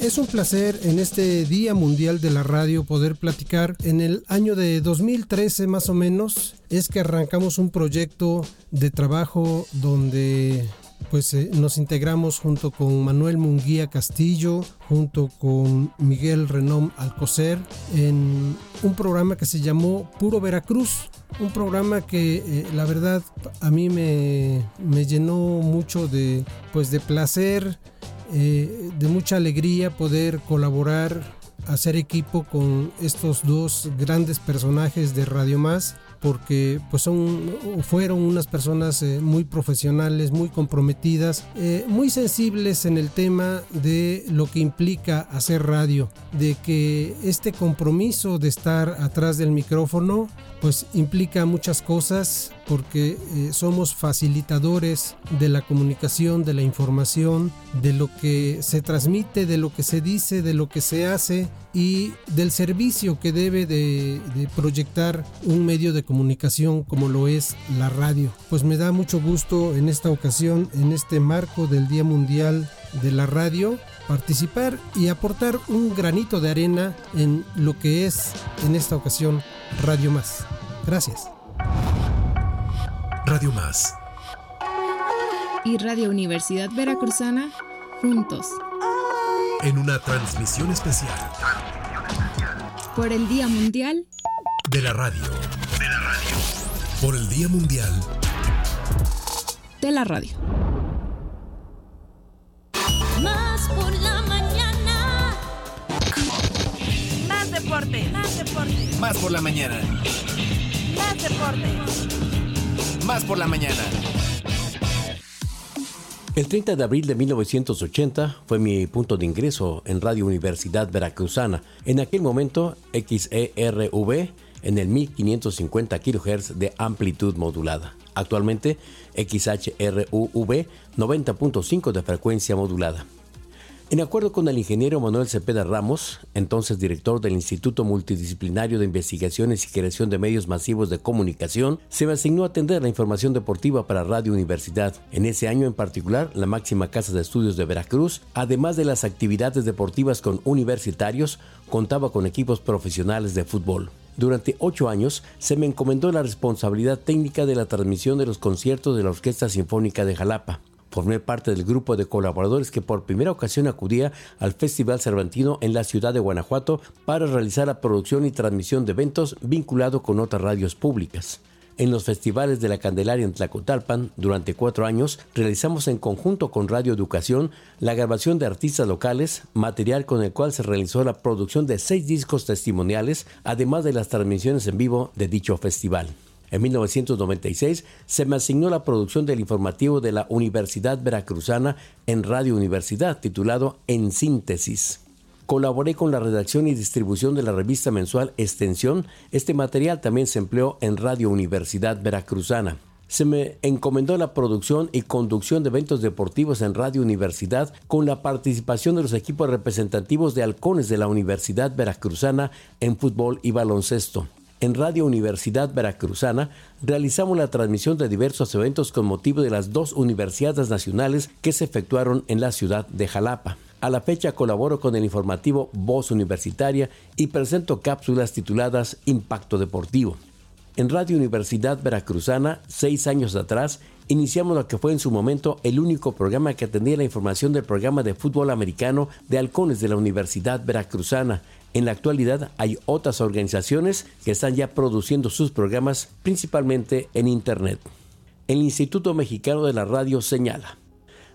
Es un placer en este Día Mundial de la Radio poder platicar. En el año de 2013 más o menos es que arrancamos un proyecto de trabajo donde pues eh, nos integramos junto con Manuel Munguía Castillo, junto con Miguel Renom Alcocer, en un programa que se llamó Puro Veracruz, un programa que eh, la verdad a mí me, me, llenó mucho de, pues de placer, eh, de mucha alegría poder colaborar, hacer equipo con estos dos grandes personajes de Radio Más porque pues son fueron unas personas eh, muy profesionales, muy comprometidas, eh, muy sensibles en el tema de lo que implica hacer radio, de que este compromiso de estar atrás del micrófono pues implica muchas cosas porque eh, somos facilitadores de la comunicación, de la información, de lo que se transmite, de lo que se dice, de lo que se hace y del servicio que debe de, de proyectar un medio de comunicación como lo es la radio. Pues me da mucho gusto en esta ocasión, en este marco del Día Mundial de la Radio, participar y aportar un granito de arena en lo que es en esta ocasión Radio Más. Gracias. Radio Más. Y Radio Universidad Veracruzana, juntos. En una transmisión especial. Por el Día Mundial de la Radio. De la Radio. Por el Día Mundial de la Radio. Más por la mañana. Más deporte. Más deporte. Más por la mañana. Más deporte. Más por la mañana. El 30 de abril de 1980 fue mi punto de ingreso en Radio Universidad Veracruzana. En aquel momento, XERV en el 1550 kHz de amplitud modulada. Actualmente, XHRUV 90.5 de frecuencia modulada. En acuerdo con el ingeniero Manuel Cepeda Ramos, entonces director del Instituto Multidisciplinario de Investigaciones y Creación de Medios Masivos de Comunicación, se me asignó atender la información deportiva para Radio Universidad. En ese año en particular, la máxima casa de estudios de Veracruz, además de las actividades deportivas con universitarios, contaba con equipos profesionales de fútbol. Durante ocho años se me encomendó la responsabilidad técnica de la transmisión de los conciertos de la Orquesta Sinfónica de Jalapa. Formé parte del grupo de colaboradores que por primera ocasión acudía al Festival Cervantino en la ciudad de Guanajuato para realizar la producción y transmisión de eventos vinculado con otras radios públicas. En los festivales de la Candelaria en Tlacotalpan, durante cuatro años, realizamos en conjunto con Radio Educación la grabación de artistas locales, material con el cual se realizó la producción de seis discos testimoniales, además de las transmisiones en vivo de dicho festival. En 1996 se me asignó la producción del informativo de la Universidad Veracruzana en Radio Universidad, titulado En Síntesis. Colaboré con la redacción y distribución de la revista mensual Extensión. Este material también se empleó en Radio Universidad Veracruzana. Se me encomendó la producción y conducción de eventos deportivos en Radio Universidad con la participación de los equipos representativos de halcones de la Universidad Veracruzana en fútbol y baloncesto en Radio Universidad Veracruzana realizamos la transmisión de diversos eventos con motivo de las dos universidades nacionales que se efectuaron en la ciudad de Jalapa. A la fecha colaboro con el informativo Voz Universitaria y presento cápsulas tituladas Impacto Deportivo. En Radio Universidad Veracruzana, seis años atrás, iniciamos lo que fue en su momento el único programa que atendía la información del programa de fútbol americano de halcones de la Universidad Veracruzana, en la actualidad hay otras organizaciones que están ya produciendo sus programas principalmente en Internet. El Instituto Mexicano de la Radio señala,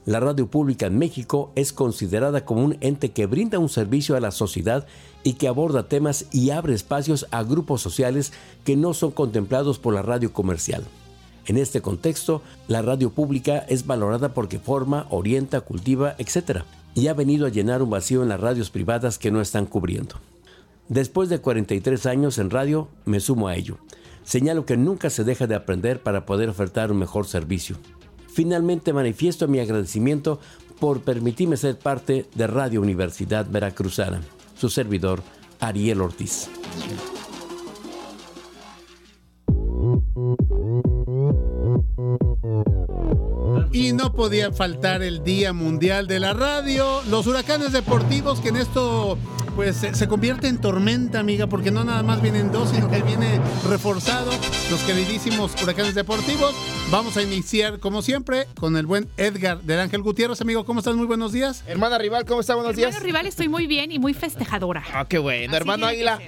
la radio pública en México es considerada como un ente que brinda un servicio a la sociedad y que aborda temas y abre espacios a grupos sociales que no son contemplados por la radio comercial. En este contexto, la radio pública es valorada porque forma, orienta, cultiva, etc y ha venido a llenar un vacío en las radios privadas que no están cubriendo. Después de 43 años en radio, me sumo a ello. Señalo que nunca se deja de aprender para poder ofertar un mejor servicio. Finalmente manifiesto mi agradecimiento por permitirme ser parte de Radio Universidad Veracruzana. Su servidor, Ariel Ortiz. Y no podía faltar el Día Mundial de la Radio, los huracanes deportivos que en esto pues se, se convierte en tormenta, amiga, porque no nada más vienen dos, sino que viene reforzado los queridísimos huracanes deportivos. Vamos a iniciar, como siempre, con el buen Edgar del Ángel Gutiérrez. Amigo, ¿cómo estás? Muy buenos días. Hermana Rival, ¿cómo está? Buenos días. Hermano rival, estoy muy bien y muy festejadora. Ah, qué bueno. Hermano Águila.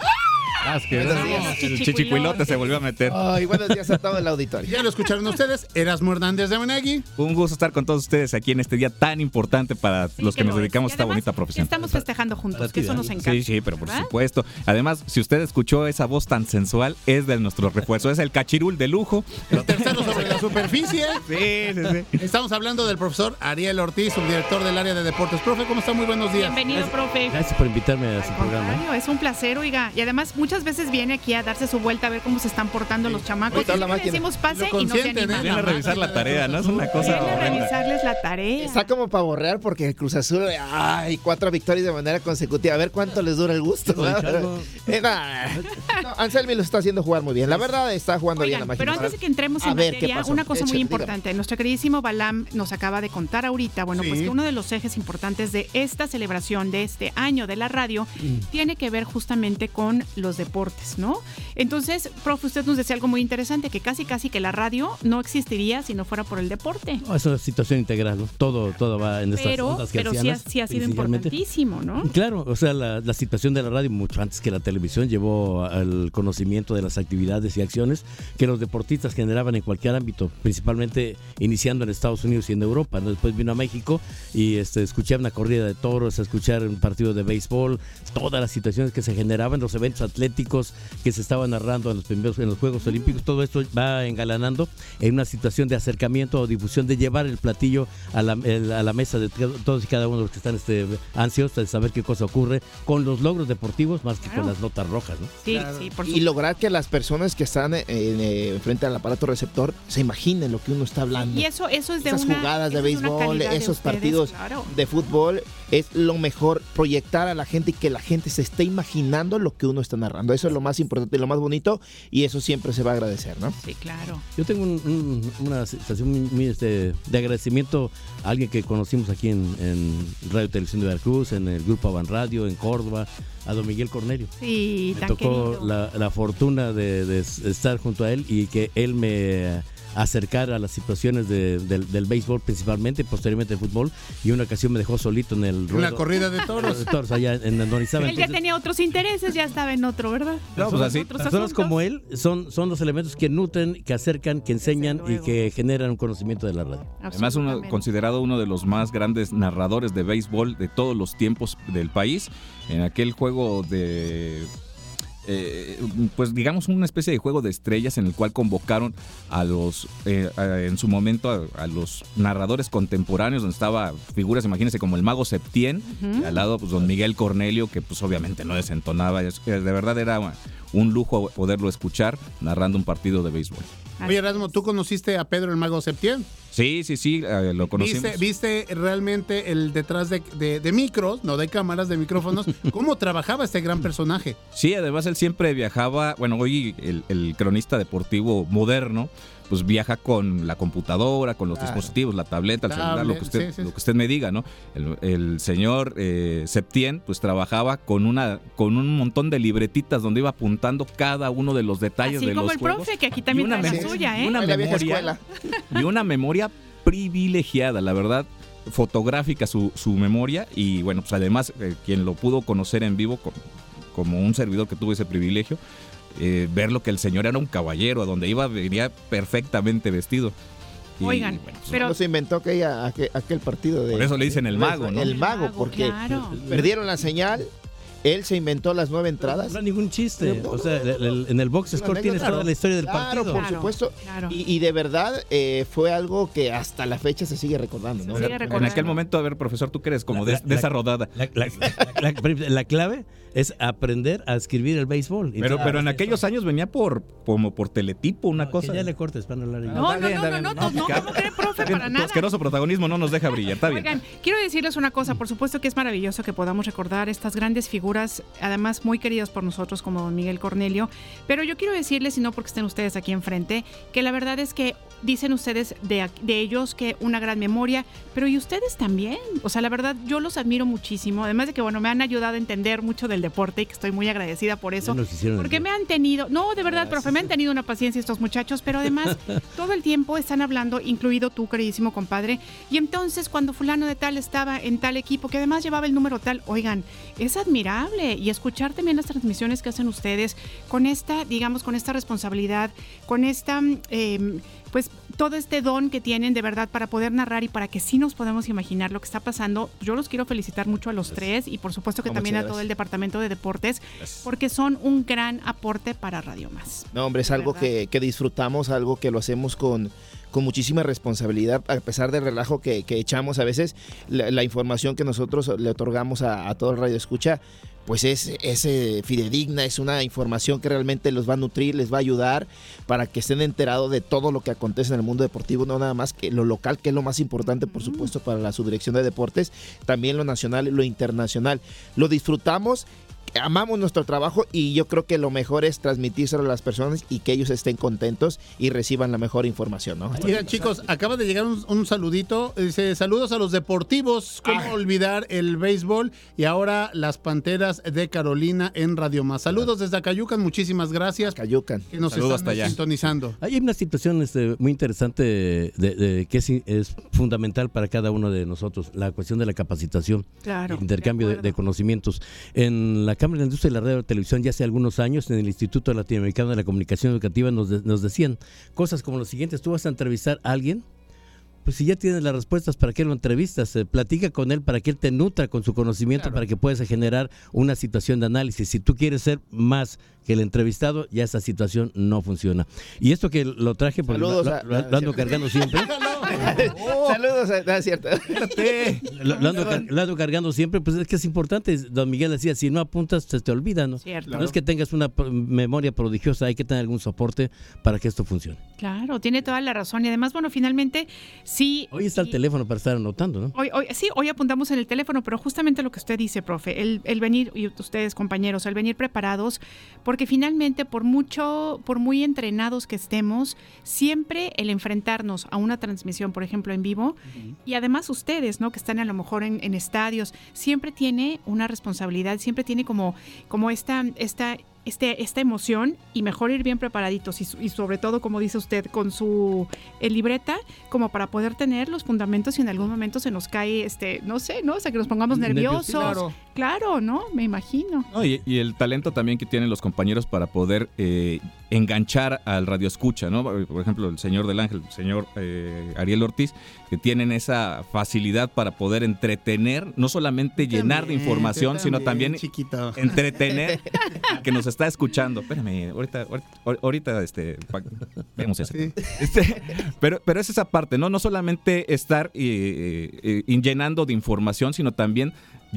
Ah, que el chichicuilote se volvió a meter. Ay, buenos días a todo el auditorio. Ya lo escucharon ustedes, Erasmo Hernández de Menegui. Un gusto estar con todos ustedes aquí en este día tan importante para los que que nos dedicamos a esta bonita profesión. Estamos festejando juntos, que eso nos encanta. Sí, sí, pero por ¿verdad? supuesto. Además, si usted escuchó esa voz tan sensual, es de nuestro refuerzo. Es el cachirul de lujo. El tercero sobre la superficie. Sí, sí, sí. Estamos hablando del profesor Ariel Ortiz, subdirector del área de deportes. Profe, ¿cómo está? Muy buenos días. Bienvenido, profe. Gracias por invitarme a su programa. es un placer, oiga. Y además muchas veces viene aquí a darse su vuelta a ver cómo se están portando los chamacos. Y decimos pase y no se consienten, animan. ¿eh? Viene a revisar la tarea, ¿no? Es una cosa Viene a revisarles la tarea. Está como para borrar porque el Cruz Azul, ay, cuatro victorias de manera consecutiva. A ver cuánto les dura el gusto. Eh. [laughs] No, Anselmi lo está haciendo jugar muy bien. La verdad, está jugando bien la pero antes de que entremos A en ver, ¿qué materia, una cosa muy importante. Nuestro queridísimo Balam nos acaba de contar ahorita, bueno, pues que uno de los ejes importantes de esta celebración de este año de la radio Mm. tiene que ver justamente con los deportes, ¿no? Entonces, profe, usted nos decía algo muy interesante, que casi casi que la radio no existiría si no fuera por el deporte. No, es una situación integral, ¿no? Todo, todo va en estas Pero, ondas pero sí ha, sí ha sido importantísimo, ¿no? Claro, o sea, la, la situación de la radio, mucho antes que la televisión, llevó al conocimiento de las actividades y acciones que los deportistas generaban en cualquier ámbito, principalmente iniciando en Estados Unidos y en Europa. ¿no? Después vino a México y este, escuché una corrida de toros, escuchar un partido de béisbol, todas las situaciones que se generaban, los eventos atléticos que se estaban narrando en los, primeros, en los Juegos Olímpicos, todo esto va engalanando en una situación de acercamiento o difusión, de llevar el platillo a la, el- a la mesa de todos y cada uno de los que están este, ansiosos de saber qué cosa ocurre con los logros deportivos más que Claro. con las notas rojas. ¿no? Sí, sí, por y lograr que las personas que están eh, eh, frente al aparato receptor se imaginen lo que uno está hablando. Y eso, eso es de Esas una jugadas de es béisbol, de esos ustedes, partidos claro. de fútbol, es lo mejor proyectar a la gente y que la gente se esté imaginando lo que uno está narrando. Eso es lo más importante y lo más bonito y eso siempre se va a agradecer, ¿no? Sí, claro. Yo tengo un- un- una muy, muy, este, de agradecimiento a alguien que conocimos aquí en, en Radio y Televisión de Veracruz, en el Grupo Avan Radio, en Córdoba, a don Miguel Cornelio. Sí, me tan tocó la, la fortuna de, de estar junto a él y que él me acercara a las situaciones de- del, del béisbol principalmente, posteriormente el fútbol, y una ocasión me dejó solito en el En la ruedo corrida de toros. de toros allá en, en estaba. Él ya tenía otros intereses, ya estaba en otro, ¿verdad? no, pues así, personas como él son, son los elementos que nutren, que acercan, que enseñan y que generan un conocimiento de la radio. Además, uno, considerado uno de los más grandes narradores de béisbol de todos los tiempos del país. En aquel juego de. Eh, pues digamos una especie de juego de estrellas en el cual convocaron a los eh, a- en su momento a, a los narradores contemporáneos donde estaba figuras imagínense como el mago Septién y al lado pues don Miguel Cornelio que pues obviamente no desentonaba. Es- de verdad era un lujo poderlo escuchar narrando un partido de béisbol. Oye, Erasmo, ¿tú conociste a Pedro el Mago Septién? Sí sí sí eh, lo conocimos ¿Viste, viste realmente el detrás de, de- de micros, no de cámaras, de micrófonos? [laughs] ¿Cómo trabajaba este gran personaje? Sí, además él siempre viajaba, bueno, hoy el, el cronista deportivo moderno, pues viaja con la computadora, con los Claro. dispositivos, la tableta, el celular, lo que usted, sí, sí, lo sí. que usted me diga, ¿no? El, el señor eh, Septién, pues trabajaba con una, con un montón de libretitas donde iba apuntando cada uno de los detalles Así de como los el juegos. profe, que aquí también trae la suya, ¿eh? una La vieja memoria, escuela. [laughs] y una memoria privilegiada, la verdad, fotográfica su, su memoria y bueno, pues además eh, quien lo pudo conocer en vivo co- como un servidor que tuvo ese privilegio, eh, ver lo que el señor era un caballero, a donde iba venía perfectamente vestido. Y, Oigan, bueno, pues, pero No se inventó aquella, aquel, aquel partido de... Por eso le dicen el mago, ¿no? El mago, mago, porque claro. perdieron la señal, él se inventó las nueve entradas. No hay ningún chiste. O sea, el- el- en el box score tienes toda la historia del Claro, partido. por Claro, supuesto. claro. Y, y de verdad eh, fue algo que hasta la fecha se sigue recordando, ¿no? Se sigue en aquel momento, a ver, profesor, tú eres como La- de, la- de esa la- rodada. La, la- la- la- la clave es aprender a escribir el béisbol. Pero, pero en aquellos años venía por como por teletipo, una No, cosa. que ya le cortes para no hablar. No, no, no, no, no, no, que- ¿cómo cree, profe? bien, [laughs] Para tu nada. asqueroso protagonismo no nos deja brillar, está bien. Oigan, quiero decirles una cosa, por supuesto que es maravilloso que podamos recordar estas grandes figuras, además muy queridas por nosotros como don Miguel Cornelio, pero yo quiero decirles, y no porque estén ustedes aquí enfrente, que la verdad es que dicen ustedes de, de ellos que una gran memoria, pero y ustedes también, o sea, la verdad yo los admiro muchísimo, además de que, bueno, me han ayudado a entender mucho del del deporte y que estoy muy agradecida por eso. Porque me han tenido, no, de verdad, profe, me han tenido una paciencia estos muchachos, pero además [laughs] todo el tiempo están hablando, incluido tú, queridísimo compadre. Y entonces cuando fulano de tal estaba en tal equipo, que además llevaba el número tal, oigan, es admirable. Y escuchar también las transmisiones que hacen ustedes con esta, digamos, con esta responsabilidad, con esta, eh, pues todo este don que tienen de verdad para poder narrar y para que sí nos podamos imaginar lo que está pasando. Yo los quiero felicitar mucho a los tres y por supuesto que Oh, también a todo el departamento de deportes, porque son un gran aporte para Radio Más. No, hombre, es algo que, que disfrutamos, algo que lo hacemos con, con muchísima responsabilidad, a pesar del relajo que, que echamos a veces, la, la información que nosotros le otorgamos a, a todo el radio escucha, pues es, es eh, fidedigna, es una información que realmente los va a nutrir, les va a ayudar para que estén enterados de todo lo que acontece en el mundo deportivo, no nada más que lo local, que es lo más importante, por supuesto, para la subdirección de deportes, también lo nacional y lo internacional. Lo disfrutamos amamos nuestro trabajo y yo creo que lo mejor es transmitírselo a las personas y que ellos estén contentos y reciban la mejor información, ¿no? Mira, chicos, acaba de llegar un, un saludito. Dice, saludos a los deportivos. ¿Cómo olvidar el béisbol? Y ahora las Panteras de Carolina en Radio Más. Saludos desde Acayucan. Muchísimas gracias. Acayucan. Que nos Saludos están hasta allá. sintonizando. Hay una situación este, muy interesante de- de- que es, es fundamental para cada uno de nosotros, la cuestión de la capacitación, Claro, el intercambio de, de conocimientos. En la Cámara de Industria de la Radio y Televisión ya hace algunos años, en el Instituto Latinoamericano de la Comunicación Educativa, nos, nos decían cosas como lo siguientes, tú vas a entrevistar a alguien, pues si ya tienes las respuestas, ¿para qué lo entrevistas? Eh, platica con él para que él te nutra con su conocimiento, para que puedas generar una situación de análisis. Si tú quieres ser más que el entrevistado, ya esa situación no funciona. Y esto que lo traje porque Saludos lo, a- lo- lo ando cargando siempre. [laughs] [laughs] Saludos, a- no, es cierto. Lo, lo ando, car- lo ando cargando siempre, pues es que es importante. Don Miguel decía, si no apuntas, se te olvida, ¿no? Cierto. No es que tengas una memoria prodigiosa, hay que tener algún soporte para que esto funcione. Claro, tiene toda la razón. Y además, bueno, finalmente, sí. Hoy está el teléfono para estar anotando, ¿no? Hoy, hoy, sí, hoy apuntamos en el teléfono, pero justamente lo que usted dice, profe, el, el venir, y ustedes compañeros, el venir preparados, porque finalmente, por mucho, por muy entrenados que estemos, siempre el enfrentarnos a una transmisión, por ejemplo, en vivo, y además ustedes, ¿no? Que están a lo mejor en, en estadios, siempre tiene una responsabilidad, siempre tiene como, como esta, esta, este, esta emoción y mejor ir bien preparaditos y, y sobre todo, como dice usted, con su eh, libreta, como para poder tener los fundamentos y en algún momento se nos cae, este, no sé, ¿no? O sea, que nos pongamos nerviosos. Nerviosismo. Claro, ¿no? Me imagino. No, y, y el talento también que tienen los compañeros para poder eh, enganchar al radio escucha, ¿no? Por ejemplo, el señor del Ángel, el señor eh, Ariel Ortiz, que tienen esa facilidad para poder entretener, no solamente llenar de información, sino también, chiquito. entretener [laughs] al que nos está escuchando. Espérame, ahorita, ahorita, ahorita, este, vemos eso. Este, pero, pero es esa parte, ¿no? No solamente estar eh, eh, eh, llenando de información, sino también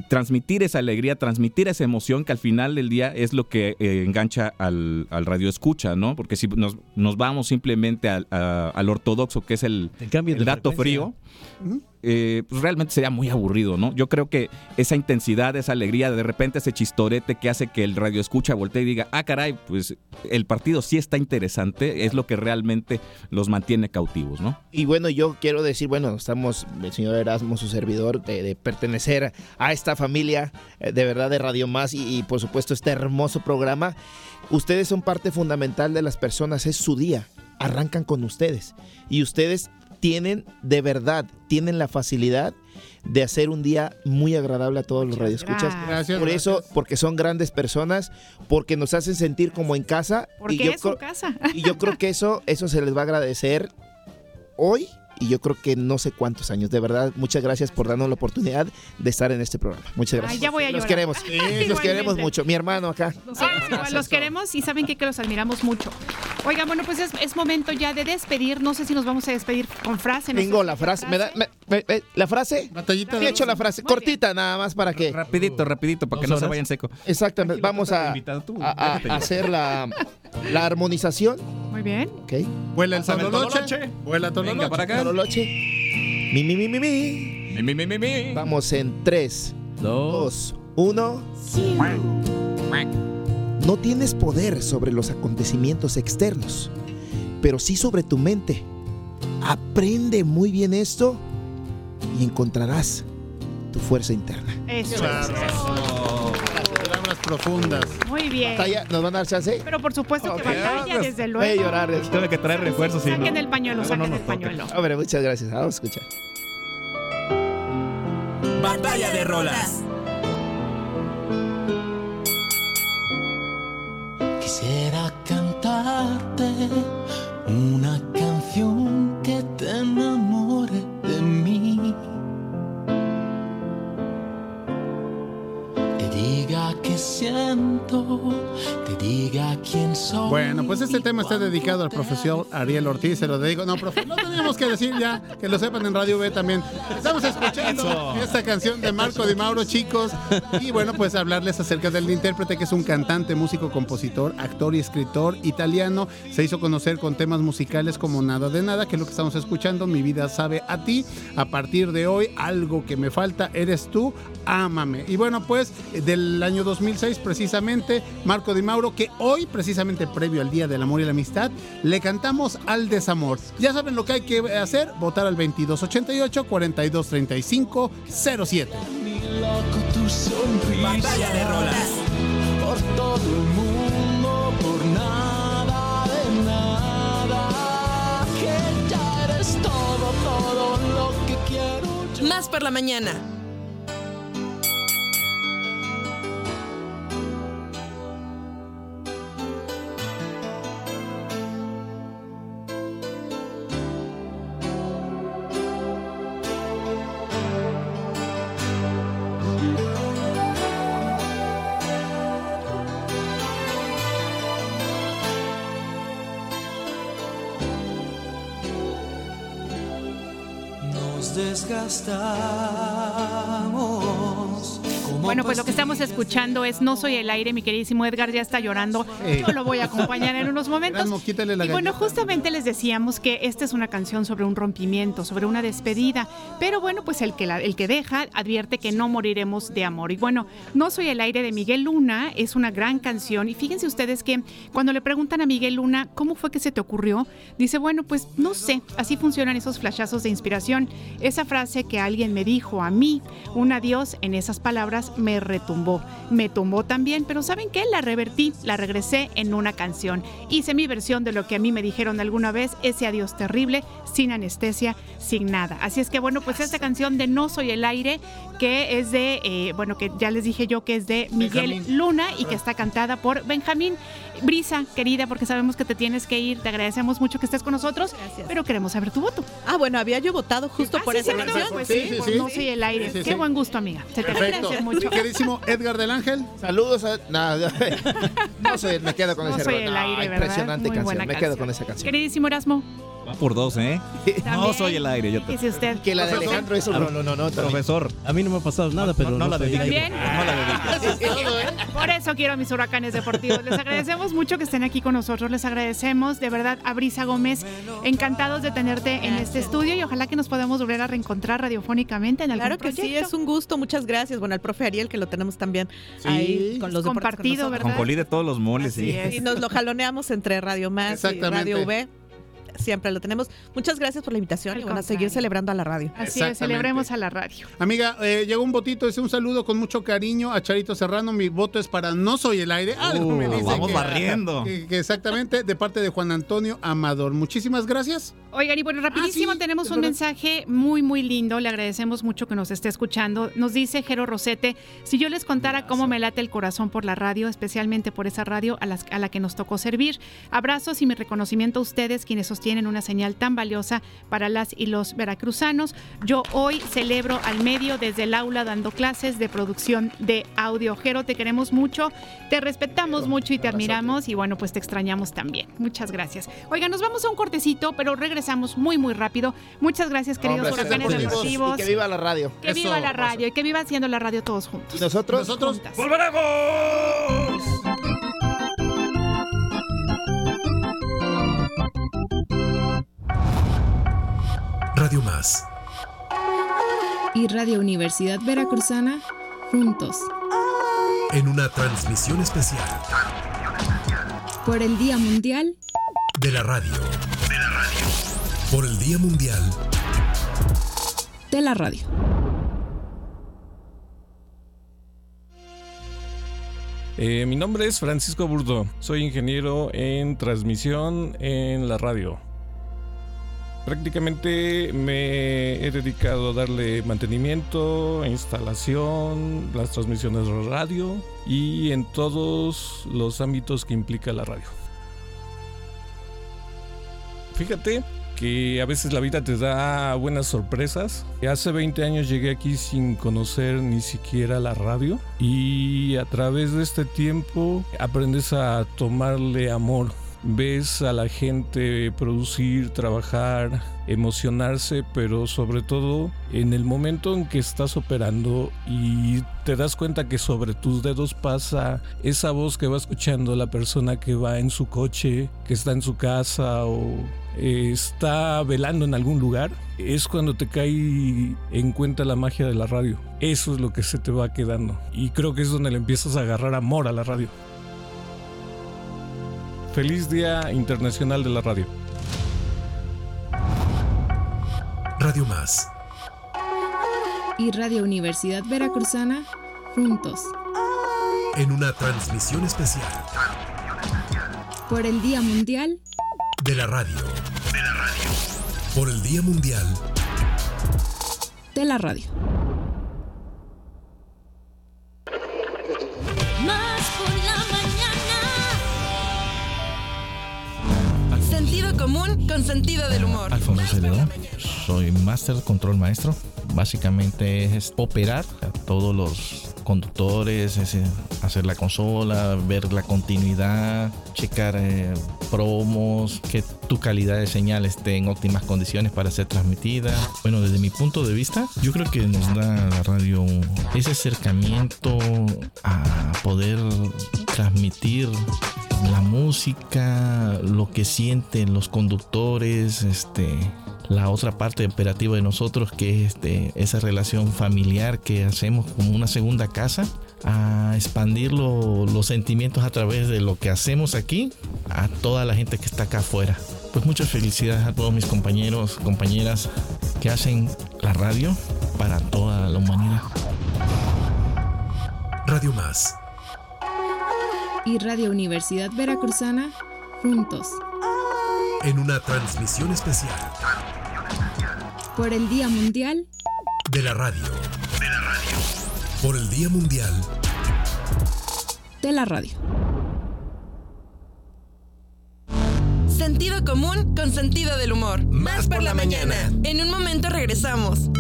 transmitir esa alegría, transmitir esa emoción que al final del día es lo que eh, engancha al, al radio escucha, ¿no? Porque si nos, nos vamos simplemente al, a- al ortodoxo, que es el, dato frecuencia. frío, eh, pues realmente sería muy aburrido, ¿no? Yo creo que esa intensidad, esa alegría, de repente ese chistorete que hace que el radio escucha voltee y diga, ah, caray, pues el partido sí está interesante, es lo que realmente los mantiene cautivos, ¿no? Y bueno, yo quiero decir, bueno, estamos, el señor Erasmo, su servidor, de, pertenecer a esta familia eh, de verdad de Radio Más y, por supuesto este hermoso programa. Ustedes son parte fundamental de las personas, es su día, arrancan con ustedes. Y ustedes tienen, de verdad, tienen la facilidad de hacer un día muy agradable a todos los radioescuchas. gracias. Gracias, Por eso, porque son grandes personas, porque nos hacen sentir como en casa. Porque y yo es su creo- casa. y yo creo que eso, eso se les va a agradecer hoy y yo creo que no sé cuántos años. De verdad, muchas gracias por darnos la oportunidad de estar en este programa. Muchas gracias. Ay, ya voy a los queremos. [laughs] Los queremos mucho. Mi hermano acá. Los queremos y saben que, que los admiramos mucho. Oigan, bueno, pues es, es momento ya de despedir. No sé si nos vamos a despedir con frase. no Tengo la frase. ¿Me da, me- me- me- ¿La frase? Batallita He hecho la frase. Cortita nada más para que. Rapidito, rapidito, para que no se vayan seco. Exactamente. Vamos a, a- a- a hacer la, la armonización. Muy bien. Ok. Vuela el. Vuela para acá. Tololoche. Mi, mi, mi, mi, mi. Mi, mi, mi, mi, mi. Vamos en 3, Dos. 2, 1. No tienes poder sobre los acontecimientos externos, pero sí sobre tu mente. Aprende muy bien esto y encontrarás tu fuerza interna. Eso. Claro. Profundas. Muy bien. ¿Batalla? ¿Nos van a dar chance? Pero por supuesto que Ok. batalla, desde Voy a luego. llorar. Tengo que traer refuerzos. y Saquen no- el pañuelo, luego no saquen el pañuelo. Hombre, muchas gracias. Vamos a escuchar. Batalla de rolas. Bueno, pues este tema está dedicado al profesor Ariel Ortiz, se lo dedico. No, profe, no teníamos que decir ya, que lo sepan en Radio B también. Estamos escuchando Eso. esta canción de Marco Di Mauro, chicos. Y bueno, pues hablarles acerca del intérprete, que es un cantante, músico, compositor, actor y escritor italiano. Se hizo conocer con temas musicales como Nada de Nada, que es lo que estamos escuchando. Mi vida sabe a ti. A partir de hoy, algo que me falta eres tú, ámame. Y bueno, pues del año 2006, precisamente, Marco Di Mauro, que hoy, precisamente previo al Día del Amor y la Amistad, le cantamos al desamor. Ya saben lo que hay que hacer, votar al 2288 4235 07. loco tu sonrisa. Batalla de rolas. Por todo el mundo, por nada de nada. Que ya eres todo, todo lo que quiero yo. Más por la mañana. Desgastamos. Bueno, pues lo que estamos escuchando es No soy el aire, mi queridísimo Edgar ya está llorando. Yo lo voy a acompañar en unos momentos. Erasmo, quítale la Y bueno, justamente les decíamos que esta es una canción sobre un rompimiento, sobre una despedida. Pero bueno, pues el que, la- el que deja advierte que no moriremos de amor. Y bueno, No soy el aire de Miguel Luna es una gran canción. Y fíjense ustedes que cuando le preguntan a Miguel Luna cómo fue que se te ocurrió, dice, bueno, pues no sé, así funcionan esos flashazos de inspiración. Esa frase que alguien me dijo a mí, un adiós en esas palabras me retumbó. Me tumbó también, pero ¿saben qué? La revertí, la regresé en una canción. Hice mi versión de lo que a mí me dijeron alguna vez, ese adiós terrible, sin anestesia, sin nada. Así es que bueno, pues esta canción de No Soy el Aire, que es de, eh, bueno, que ya les dije yo que es de Miguel Benjamín. Luna y que está cantada por Benjamín. Brisa, querida, porque sabemos que te tienes que ir, te agradecemos mucho que estés con nosotros, pero queremos saber tu voto. Ah, bueno, había yo votado justo Ah, por sí, esa cierto, canción. pues Sí, sí, sí. No Soy el Aire. Sí, sí, Qué sí. buen gusto, amiga. Se te aprecia mucho. Queridísimo Edgar del Ángel. Saludos a. No, [laughs] no sé, me quedo con No ese soy No. Impresionante Muy canción. buena Me quedo canción. con esa canción. Queridísimo Erasmo, Va por dos, ¿eh? [laughs] No soy el aire. Yo te... dice usted. Que la de Profesor. Alejandro, eso no, no, no, no. Profesor. A mí no me ha pasado nada, pero no, no, la soy el dediques. aire. ¿También? No la. [laughs] Por eso quiero a mis huracanes deportivos. Les agradecemos mucho que estén aquí con nosotros. Les agradecemos de verdad a Brisa Gómez. Encantados de tenerte en este estudio y ojalá que nos podamos volver a reencontrar radiofónicamente en algún Claro que sí, proyecto. es un gusto, muchas gracias. Bueno, al profe Ariel, que lo tenemos también Sí, ahí con los deportes con compartido, nosotros. ¿verdad? Con Colí de todos los moles, Así sí. es. Y nos lo jaloneamos entre Radio Más y. Radio V. Siempre lo tenemos. Muchas gracias por la invitación Al y bueno, a seguir celebrando a la radio. Así es, celebremos a la radio. Amiga, eh, llegó un votito, es un saludo con mucho cariño a Charito Serrano. Mi voto es para No Soy el Aire. Algo Uh, me dice vamos que- barriendo. que- que exactamente, de parte de Juan Antonio Amador. Muchísimas gracias. Oigan, y bueno, rapidísimo, Ah, sí, tenemos un verdad. mensaje muy, muy lindo. Le agradecemos mucho que nos esté escuchando. Nos dice Jero Rosete, si yo les contara cómo me late el corazón por la radio, especialmente por esa radio a, las- a la que nos tocó servir. Abrazos y mi reconocimiento a ustedes, quienes sostienen una señal tan valiosa para las y los veracruzanos. Yo hoy celebro al medio desde el aula dando clases de producción de audio. Jero, te queremos mucho, te respetamos mucho y te admiramos y bueno, pues te extrañamos también. Muchas gracias. Oigan, nos vamos a un cortecito, pero regresamos muy, muy rápido. Muchas gracias, queridos Hombre, huracanes deportivos. Y que viva la radio. Que viva la radio y que viva haciendo la radio todos juntos. ¿Y nosotros? Nosotros Juntas. ¡Volveremos! Radio Más. y Radio Universidad Veracruzana juntos En una transmisión especial por el Día Mundial de la radio. De la radio. Por el Día Mundial de la Radio. Eh, mi nombre es Francisco Burdo, soy ingeniero en transmisión en la radio. Prácticamente me he dedicado a darle mantenimiento, instalación, las transmisiones de radio y en todos los ámbitos que implica la radio. Fíjate que a veces la vida te da buenas sorpresas. Hace 20 años llegué aquí sin conocer ni siquiera la radio y a través de este tiempo aprendes a tomarle amor ves a la gente producir, trabajar, emocionarse, pero sobre todo en el momento en que estás operando y te das cuenta que sobre tus dedos pasa esa voz que va escuchando la persona que va en su coche, que está en su casa o está velando en algún lugar, es cuando te cae en cuenta la magia de la radio. Eso es lo que se te va quedando. Y creo que es donde le empiezas a agarrar amor a la radio. Feliz Día Internacional de la Radio. Radio Más. Y Radio Universidad Veracruzana, juntos. En una transmisión especial. Por el Día Mundial. De la Radio. De la Radio. Por el Día Mundial. De la Radio. Sentido común con sentido del humor. Alfonso Celedón, soy Master Control Maestro. Básicamente es operar a todos los conductores, es, eh, hacer la consola, ver la continuidad, checar eh, promos, que tu calidad de señal esté en óptimas condiciones para ser transmitida. Bueno, desde mi punto de vista, yo creo que nos da la radio ese acercamiento a poder transmitir la música, lo que sienten los conductores, este, la otra parte operativa de nosotros, que es este, esa relación familiar que hacemos como una segunda casa, a expandir lo- los sentimientos a través de lo que hacemos aquí a toda la gente que está acá afuera. Pues muchas felicidades a todos mis compañeros, compañeras que hacen la radio para toda la humanidad. Radio Más. Y Radio Universidad Veracruzana, juntos. En una transmisión especial. Por el Día Mundial. De la Radio. De la Radio. Por el Día Mundial. De la Radio. Sentido común con sentido del humor. Más por la mañana. En un momento regresamos.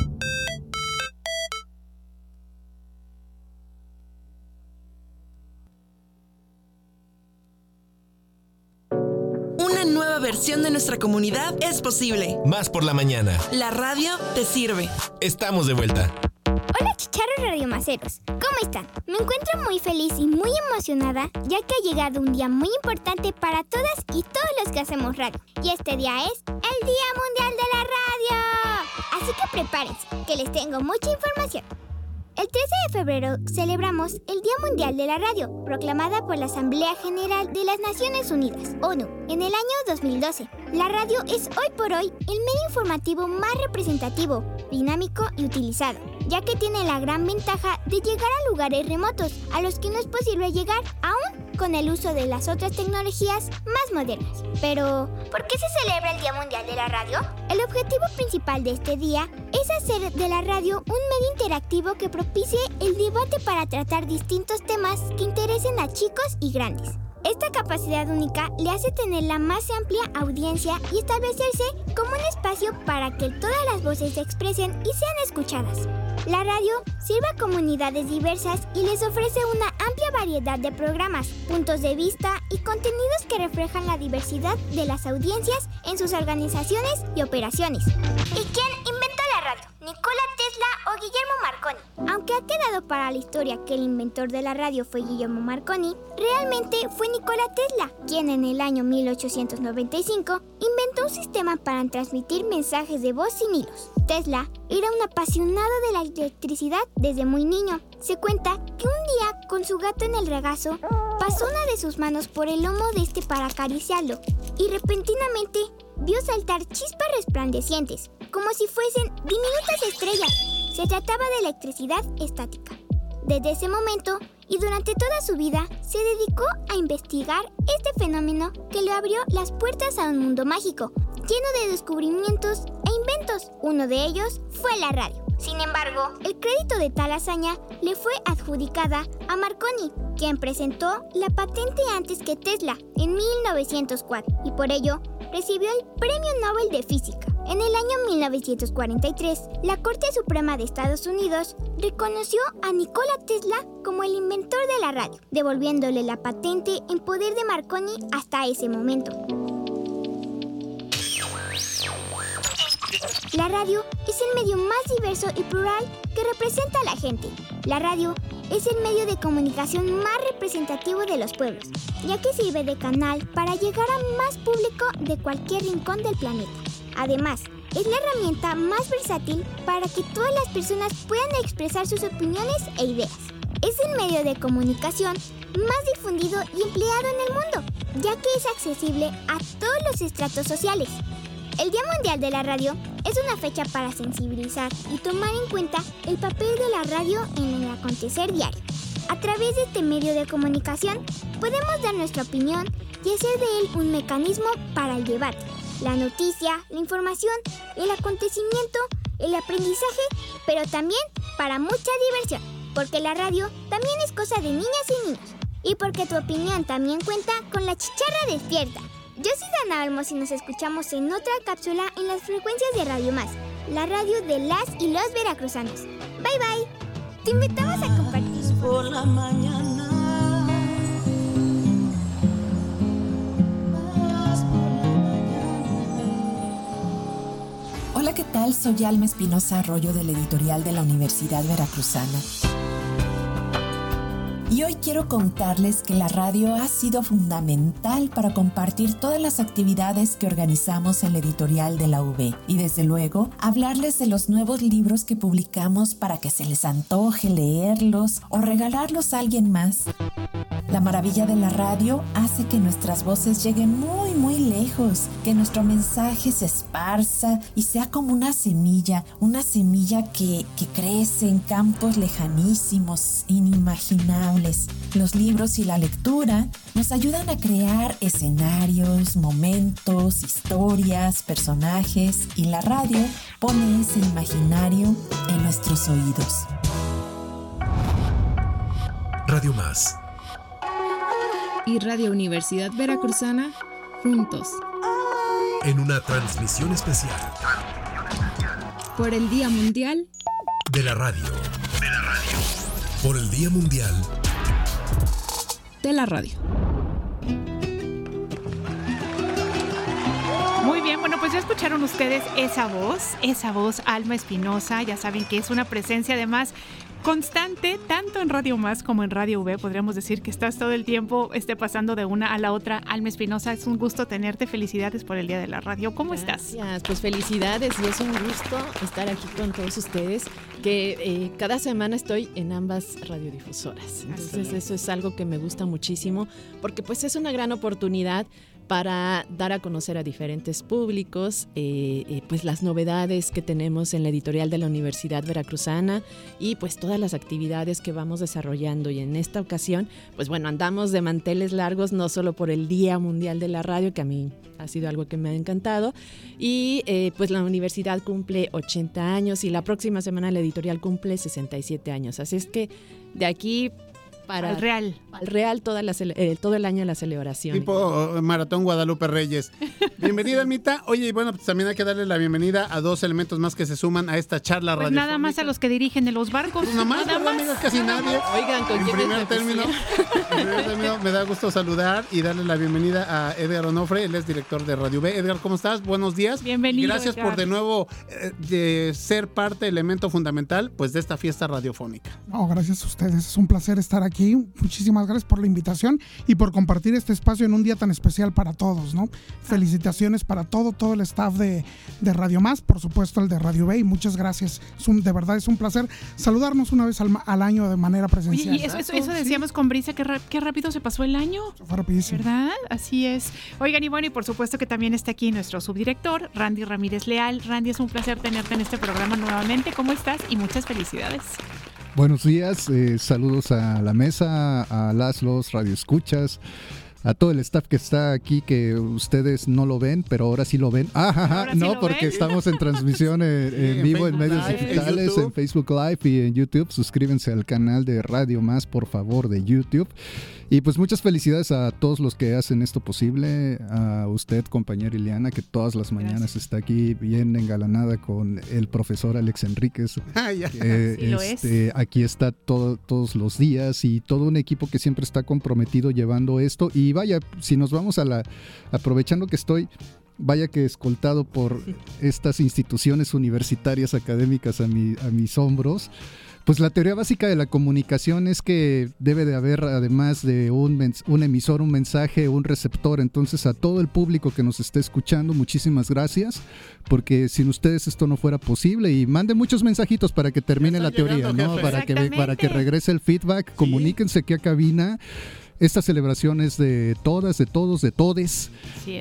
De nuestra comunidad es posible. Más por la mañana. La radio te sirve. Estamos de vuelta. Hola chicharros radiomaceros, ¿cómo están? Me encuentro muy feliz y muy emocionada ya que ha llegado un día muy importante para todas y todos los que hacemos radio. Y este día es el Día Mundial de la Radio. Así que prepárense, que les tengo mucha información. El 13 de febrero celebramos el Día Mundial de la Radio, proclamada por la Asamblea General de las Naciones Unidas, ONU, en el año 2012. La radio es hoy por hoy el medio informativo más representativo, dinámico y utilizado, ya que tiene la gran ventaja de llegar a lugares remotos a los que no es posible llegar aún con el uso de las otras tecnologías más modernas. Pero, ¿por qué se celebra el Día Mundial de la Radio? El objetivo principal de este día es hacer de la radio un medio interactivo que propicie el debate para tratar distintos temas que interesen a chicos y grandes. Esta capacidad única le hace tener la más amplia audiencia y establecerse como un espacio para que todas las voces se expresen y sean escuchadas. La radio sirve a comunidades diversas y les ofrece una amplia variedad de programas, puntos de vista y contenidos que reflejan la diversidad de las audiencias en sus organizaciones y operaciones. ¿Y quién radio? ¿Nikola Tesla o Guillermo Marconi? Aunque ha quedado para la historia que el inventor de la radio fue Guillermo Marconi, realmente fue Nikola Tesla, quien en el año 1895 inventó un sistema para transmitir mensajes de voz sin hilos. Tesla era un apasionado de la electricidad desde muy niño. Se cuenta que un día, con su gato en el regazo, pasó una de sus manos por el lomo de este para acariciarlo y repentinamente vio saltar chispas resplandecientes, como si fuesen diminutas estrellas. Se trataba de electricidad estática. Desde ese momento y durante toda su vida se dedicó a investigar este fenómeno que le abrió las puertas a un mundo mágico, lleno de descubrimientos e inventos. Uno de ellos fue la radio. Sin embargo, el crédito de tal hazaña le fue adjudicada a Marconi, quien presentó la patente antes que Tesla en 1904 y por ello recibió el Premio Nobel de Física. En el año 1943, la Corte Suprema de Estados Unidos reconoció a Nikola Tesla como el inventor de la radio, devolviéndole la patente en poder de Marconi hasta ese momento. La radio es el medio más diverso y plural que representa a la gente. La radio es el medio de comunicación más representativo de los pueblos, ya que sirve de canal para llegar a más público de cualquier rincón del planeta. Además, es la herramienta más versátil para que todas las personas puedan expresar sus opiniones e ideas. Es el medio de comunicación más difundido y empleado en el mundo, ya que es accesible a todos los estratos sociales. El Día Mundial de la Radio es una fecha para sensibilizar y tomar en cuenta el papel de la radio en el acontecer diario. A través de este medio de comunicación podemos dar nuestra opinión y hacer de él un mecanismo para el debate, la noticia, la información, el acontecimiento, el aprendizaje, pero también para mucha diversión, porque la radio también es cosa de niñas y niños, y porque tu opinión también cuenta con la chicharra despierta. Yo soy Dana Olmos y nos escuchamos en otra cápsula en las frecuencias de Radio Más, la radio de las y los veracruzanos. Bye bye. Te invitamos a compartir. Por la mañana. Hola, ¿qué tal? Soy Alma Espinosa Arroyo del editorial de la Universidad Veracruzana. Y hoy quiero contarles que la radio ha sido fundamental para compartir todas las actividades que organizamos en la editorial de la UB. Y desde luego, hablarles de los nuevos libros que publicamos para que se les antoje leerlos o regalarlos a alguien más. La maravilla de la radio hace que nuestras voces lleguen muy, muy lejos, que nuestro mensaje se esparza y sea como una semilla, una semilla que, que crece en campos lejanísimos, inimaginables. Los libros y la lectura nos ayudan a crear escenarios, momentos, historias, personajes y la radio pone ese imaginario en nuestros oídos. Radio Más. y Radio Universidad Veracruzana juntos En una transmisión especial por el Día Mundial de la radio. De la radio. Por el Día Mundial de la Radio. Muy bien, bueno, pues ya escucharon ustedes esa voz, esa voz, Alma Espinosa, ya saben que es una presencia además constante, tanto en Radio Más como en Radio V, podríamos decir que estás todo el tiempo esté pasando de una a la otra. Alma Espinosa, es un gusto tenerte, felicidades por el Día de la Radio, ¿cómo estás? Gracias, pues felicidades y es un gusto estar aquí con todos ustedes, que eh, cada semana estoy en ambas radiodifusoras. Entonces eso es algo que me gusta muchísimo, porque pues es una gran oportunidad para dar a conocer a diferentes públicos eh, eh, pues las novedades que tenemos en la editorial de la Universidad Veracruzana y pues todas las actividades que vamos desarrollando. Y en esta ocasión pues bueno andamos de manteles largos no solo por el Día Mundial de la Radio que a mí ha sido algo que me ha encantado. Y eh, pues la universidad cumple 80 años y la próxima semana la editorial cumple 67 años. Así es que de aquí para Al Real. al Real toda la eh, todo el año la celebración. Tipo eh, Maratón Guadalupe Reyes. [laughs] Bienvenida, Almita. Oye, y bueno, pues también hay que darle la bienvenida a dos elementos más que se suman a esta charla Pues radio. nada más a los que dirigen de los barcos. Pues nomás, nada ¿verdad, más. amigos? Casi nadie. Oigan, ¿con En quién primer me término, en primer término, me da gusto saludar y darle la bienvenida a Edgar Onofre, él es director de Radio B. Edgar, ¿cómo estás? Buenos días. Bienvenido, Gracias Edgar. por de nuevo eh, de ser parte, elemento fundamental, pues de esta fiesta radiofónica. No, gracias a ustedes. Es un placer estar aquí. Muchísimas gracias por la invitación y por compartir este espacio en un día tan especial para todos, ¿no? Felicitaciones para todo, todo el staff de, de Radio Más, por supuesto el de Radio B y muchas gracias. Es un- de verdad es un placer saludarnos una vez al, año de manera Oye, presencial. y eso, eso, eso decíamos con Brisa, que, qué rápido se pasó el año. Fue rapidísimo. ¿Verdad? Así es. Oigan, y bueno, y por supuesto que también está aquí nuestro subdirector, Randy Ramírez Leal. Randy, es un placer tenerte en este programa nuevamente. ¿Cómo estás? Y muchas felicidades. Buenos días, eh, saludos a la mesa, a las los radioescuchas, a todo el staff que está aquí que ustedes no lo ven, pero ahora sí lo ven. Ah, ajá, Ahora sí no, porque ven. estamos en transmisión en, en en vivo en medios Live, en digitales, en, YouTube. Facebook Live y en YouTube. Suscríbanse al canal de Radio Más, por favor, de YouTube. Y pues muchas felicidades a todos los que hacen esto posible, a usted, compañera Ileana, que todas las mañanas está aquí bien engalanada con el profesor Alex Enríquez. [laughs] Ah, ya. que, Sí lo es. este, aquí está todo- todos los días y todo un equipo que siempre está comprometido llevando esto. Y vaya, si nos vamos a la, aprovechando que estoy, vaya que escoltado por [laughs] estas instituciones universitarias académicas a, mi- a mis hombros. Pues la teoría básica de la comunicación es que debe de haber, además de un, mens- un emisor, un mensaje, un receptor. Entonces, a todo el público que nos esté escuchando, muchísimas gracias, porque sin ustedes esto no fuera posible. Y manden muchos mensajitos para que termine la teoría, llegando, ¿no? Para que, para que regrese el feedback. Comuníquense aquí a cabina. Esta celebración es de todas, de todos, de todes.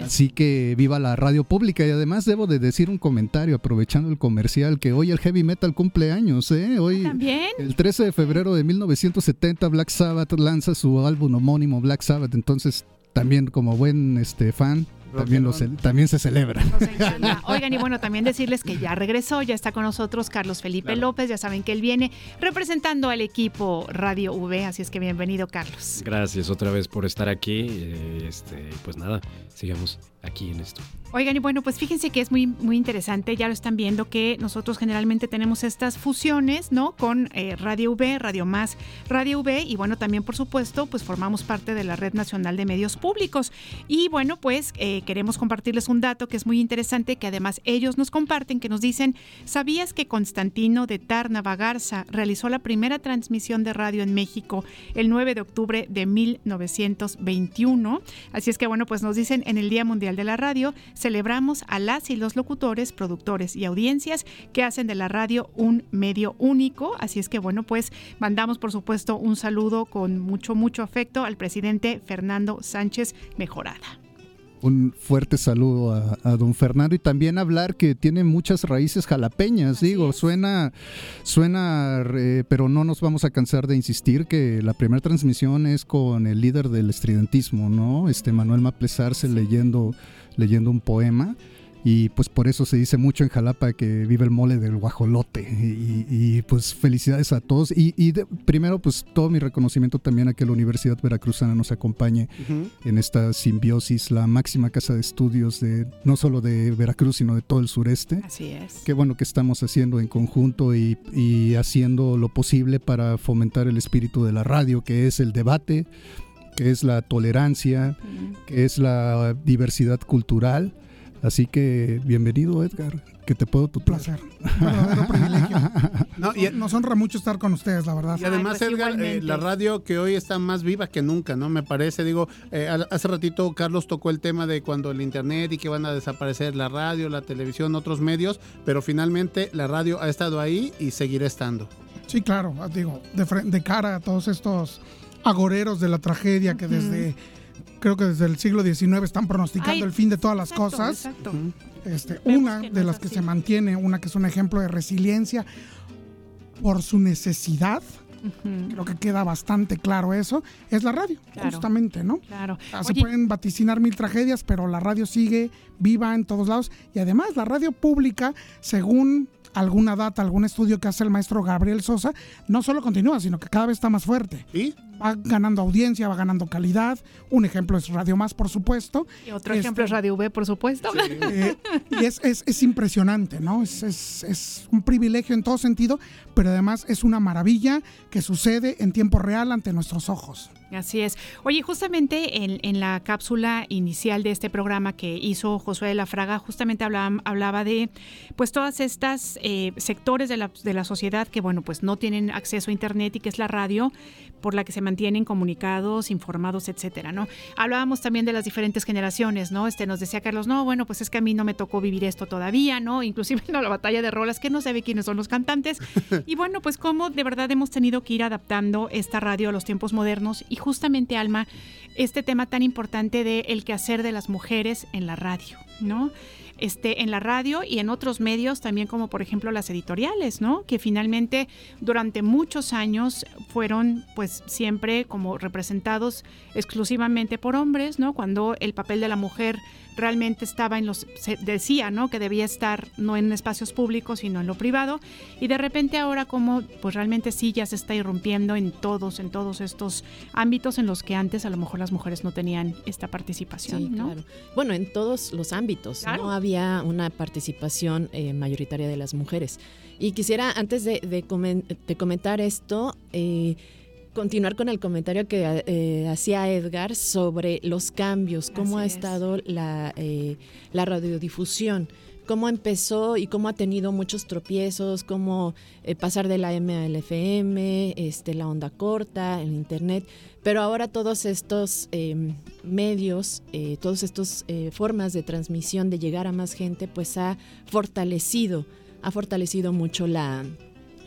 Así que viva la radio pública y además debo de decir un comentario aprovechando el comercial que hoy el heavy metal cumple años, ¿eh? Hoy También. el 13 de febrero de 1970 Black Sabbath lanza su álbum homónimo Black Sabbath, entonces también como buen este fan también, lo también se celebra. Nos encanta. [laughs] Oigan, y bueno, también decirles que ya regresó, ya está con nosotros Carlos Felipe López, ya saben que él viene representando al equipo Radio V, así es que bienvenido, Carlos. Gracias otra vez por estar aquí. eh, Este, pues nada, sigamos aquí en esto. Oigan, y bueno, pues fíjense que es muy, muy interesante, ya lo están viendo que nosotros generalmente tenemos estas fusiones, ¿no? Con eh, Radio V, Radio Más, Radio V, y bueno, también por supuesto, pues formamos parte de la Red Nacional de Medios Públicos. Y bueno, pues eh, queremos compartirles un dato que es muy interesante, que además ellos nos comparten, que nos dicen, ¿sabías que Constantino de Tarnava Garza realizó la primera transmisión de radio en México el 9 de octubre de 1921? Así es que bueno, pues nos dicen en el Día Mundial de la Radio, celebramos a las y los locutores, productores y audiencias que hacen de la radio un medio único. Así es que bueno, pues mandamos por supuesto un saludo con mucho, mucho afecto al presidente Fernando Sánchez Mejorada. Un fuerte saludo a, a don Fernando y también hablar que tiene muchas raíces jalapeñas, digo, suena, suena, eh, pero no nos vamos a cansar de insistir que la primera transmisión es con el líder del estridentismo, ¿no? Este Manuel Maplesarse leyendo, leyendo un poema. Y pues por eso se dice mucho en Jalapa que vive el mole del guajolote. Y, y, pues felicidades a todos. Y, y de- primero pues todo mi reconocimiento también a que la Universidad Veracruzana nos acompañe Ujú. en esta simbiosis, la máxima casa de estudios de no solo de Veracruz, sino de todo el sureste. Así es. Qué bueno que estamos haciendo en conjunto y, y haciendo lo posible para fomentar el espíritu de la radio, que es el debate, que es la tolerancia, que es la diversidad cultural. Así que bienvenido Edgar, que te puedo tutear. Placer. Verdadero privilegio. No, y- [laughs] Nos honra mucho estar con ustedes, la verdad. Y además, pues, Edgar, eh, la radio que hoy está más viva que nunca, ¿no? Me parece, digo, eh, hace ratito Carlos tocó el tema de cuando el internet y que van a desaparecer la radio, la televisión, otros medios, pero finalmente la radio ha estado ahí y seguirá estando. Sí, claro, digo, de, de cara a todos estos agoreros de la tragedia que desde, creo que desde el siglo XIX están pronosticando Ay, el fin de todas las exacto, cosas. Exacto. Este, una de las que así. se mantiene, una que es un ejemplo de resiliencia por su necesidad, creo que queda bastante claro eso, es la radio, Claro. justamente, ¿no? Claro. Ah, Se Oye, pueden vaticinar mil tragedias, pero la radio sigue viva en todos lados. Y además, la radio pública, según alguna data, algún estudio que hace el maestro Gabriel Sosa, no solo continúa, sino que cada vez está más fuerte. ¿Y? Va ganando audiencia, va ganando calidad. Un ejemplo es Radio Más, por supuesto. y otro Este, ejemplo es Radio V, por supuesto. eh, y es, es- es impresionante, ¿no? Es, es- es un privilegio en todo sentido, pero además es una maravilla que sucede en tiempo real ante nuestros ojos. Así es. Oye, justamente en, en la cápsula inicial de este programa que hizo Josué de la Fraga, justamente hablaba, hablaba de pues todas estas eh, sectores de la, de la sociedad que, bueno, pues no tienen acceso a Internet y que es la radio por la que se mantienen comunicados, informados, etcétera, ¿no? Hablábamos también de las diferentes generaciones, ¿no? Este nos decía Carlos, no, bueno, pues es que a mí no me tocó vivir esto todavía, ¿no? Inclusive [laughs] no, la batalla de rolas, que no sabe quiénes son los cantantes. [laughs] Y bueno, pues cómo de verdad hemos tenido que ir adaptando esta radio a los tiempos modernos y justamente, Alma, este tema tan importante de el quehacer de las mujeres en la radio, ¿no? Este, en la radio y en otros medios también como por ejemplo las editoriales, ¿no? Que finalmente durante muchos años fueron pues siempre como representados exclusivamente por hombres, ¿no? Cuando el papel de la mujer realmente estaba en los, se decía, ¿no? Que debía estar no en espacios públicos, sino en lo privado. Y de repente ahora como, pues realmente sí ya se está irrumpiendo en todos, en todos estos ámbitos en los que antes a lo mejor las mujeres no tenían esta participación, Sí, ¿no? claro. Bueno, en todos los ámbitos Claro. no había una participación eh, mayoritaria de las mujeres. Y quisiera, antes de, de comen- de comentar esto, eh, continuar con el comentario que eh, hacía Edgar sobre los cambios, cómo ha es. estado la, la radiodifusión cómo empezó y cómo ha tenido muchos tropiezos, cómo eh, pasar de la M al FM, este, la onda corta, el internet, pero ahora todos estos eh, medios, eh, todas estas formas de transmisión, de llegar a más gente, pues ha fortalecido, ha fortalecido mucho la,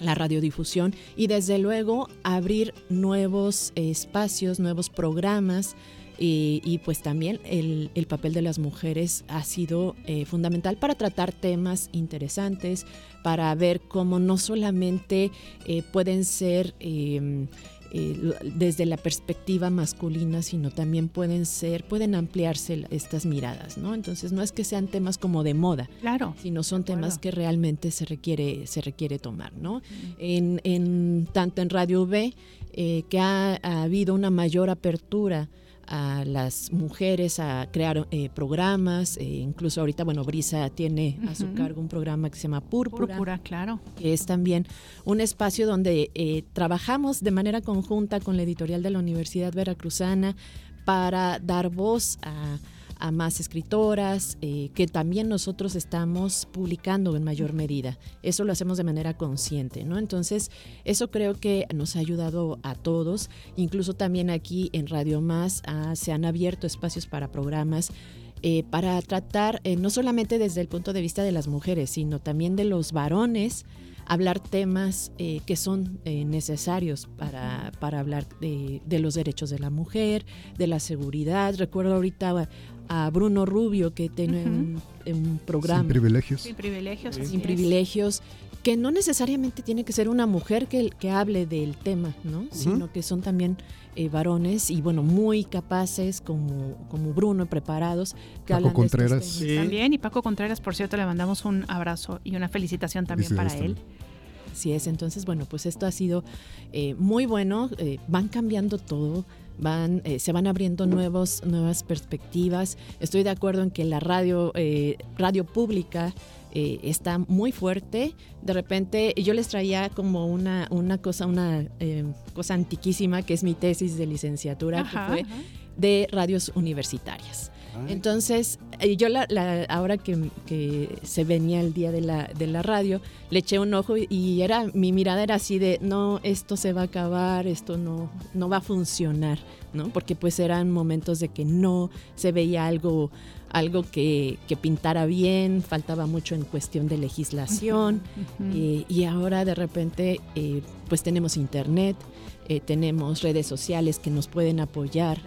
la radiodifusión y desde luego abrir nuevos eh, espacios, nuevos programas. Y, y, pues también el, el, papel de las mujeres ha sido eh, fundamental para tratar temas interesantes, para ver cómo no solamente eh, pueden ser eh, desde la perspectiva masculina, sino también pueden ser, pueden ampliarse estas miradas, ¿no? Entonces no es que sean temas como de moda, claro, sino son temas que realmente se requiere, se requiere tomar, ¿no? En, en, tanto en Radio V, eh, que ha, ha habido una mayor apertura a las mujeres a crear eh, programas, eh, incluso ahorita, bueno, Brisa tiene a su cargo un programa que se llama Púrpura, Púrpura, claro. que es también un espacio donde eh, trabajamos de manera conjunta con la editorial de la Universidad Veracruzana para dar voz a, a más escritoras, eh, que también nosotros estamos publicando en mayor medida. Eso lo hacemos de manera consciente, ¿no? Entonces, eso creo que nos ha ayudado a todos. Incluso también aquí en Radio Más ah, se han abierto espacios para programas eh, para tratar, eh, no solamente desde el punto de vista de las mujeres, sino también de los varones, hablar temas eh, que son necesarios para, para hablar de, de los derechos de la mujer, de la seguridad. Recuerdo ahorita a Bruno Rubio que tiene un, un programa. Sin privilegios. Sin privilegios. Sin privilegios, que no necesariamente tiene que ser una mujer que, que hable del tema, ¿no? Sino que son también eh, varones y bueno, muy capaces como, como Bruno, preparados, que Paco hablan de estos Contreras. También, y Paco Contreras, por cierto, le mandamos un abrazo y una felicitación también para él. Así es, entonces, bueno, pues esto ha sido eh, muy bueno, eh, van cambiando todo, van, eh, se van abriendo nuevos, nuevas perspectivas. Estoy de acuerdo en que la radio, eh, radio pública eh, está muy fuerte. De repente yo les traía como una, una cosa, una eh, cosa antiquísima, que es mi tesis de licenciatura, Ajá, que fue ajá. de radios universitarias. Entonces, eh, yo la, la- ahora que, se venía el día de la, de la radio, le eché un ojo y- y era mi mirada era así de, no, esto se va a acabar, esto no, no va a funcionar, ¿no? Porque pues eran momentos de que no se veía algo, algo que, que pintara bien, faltaba mucho en cuestión de legislación, eh, y ahora de repente eh, pues tenemos internet, eh, tenemos redes sociales que nos pueden apoyar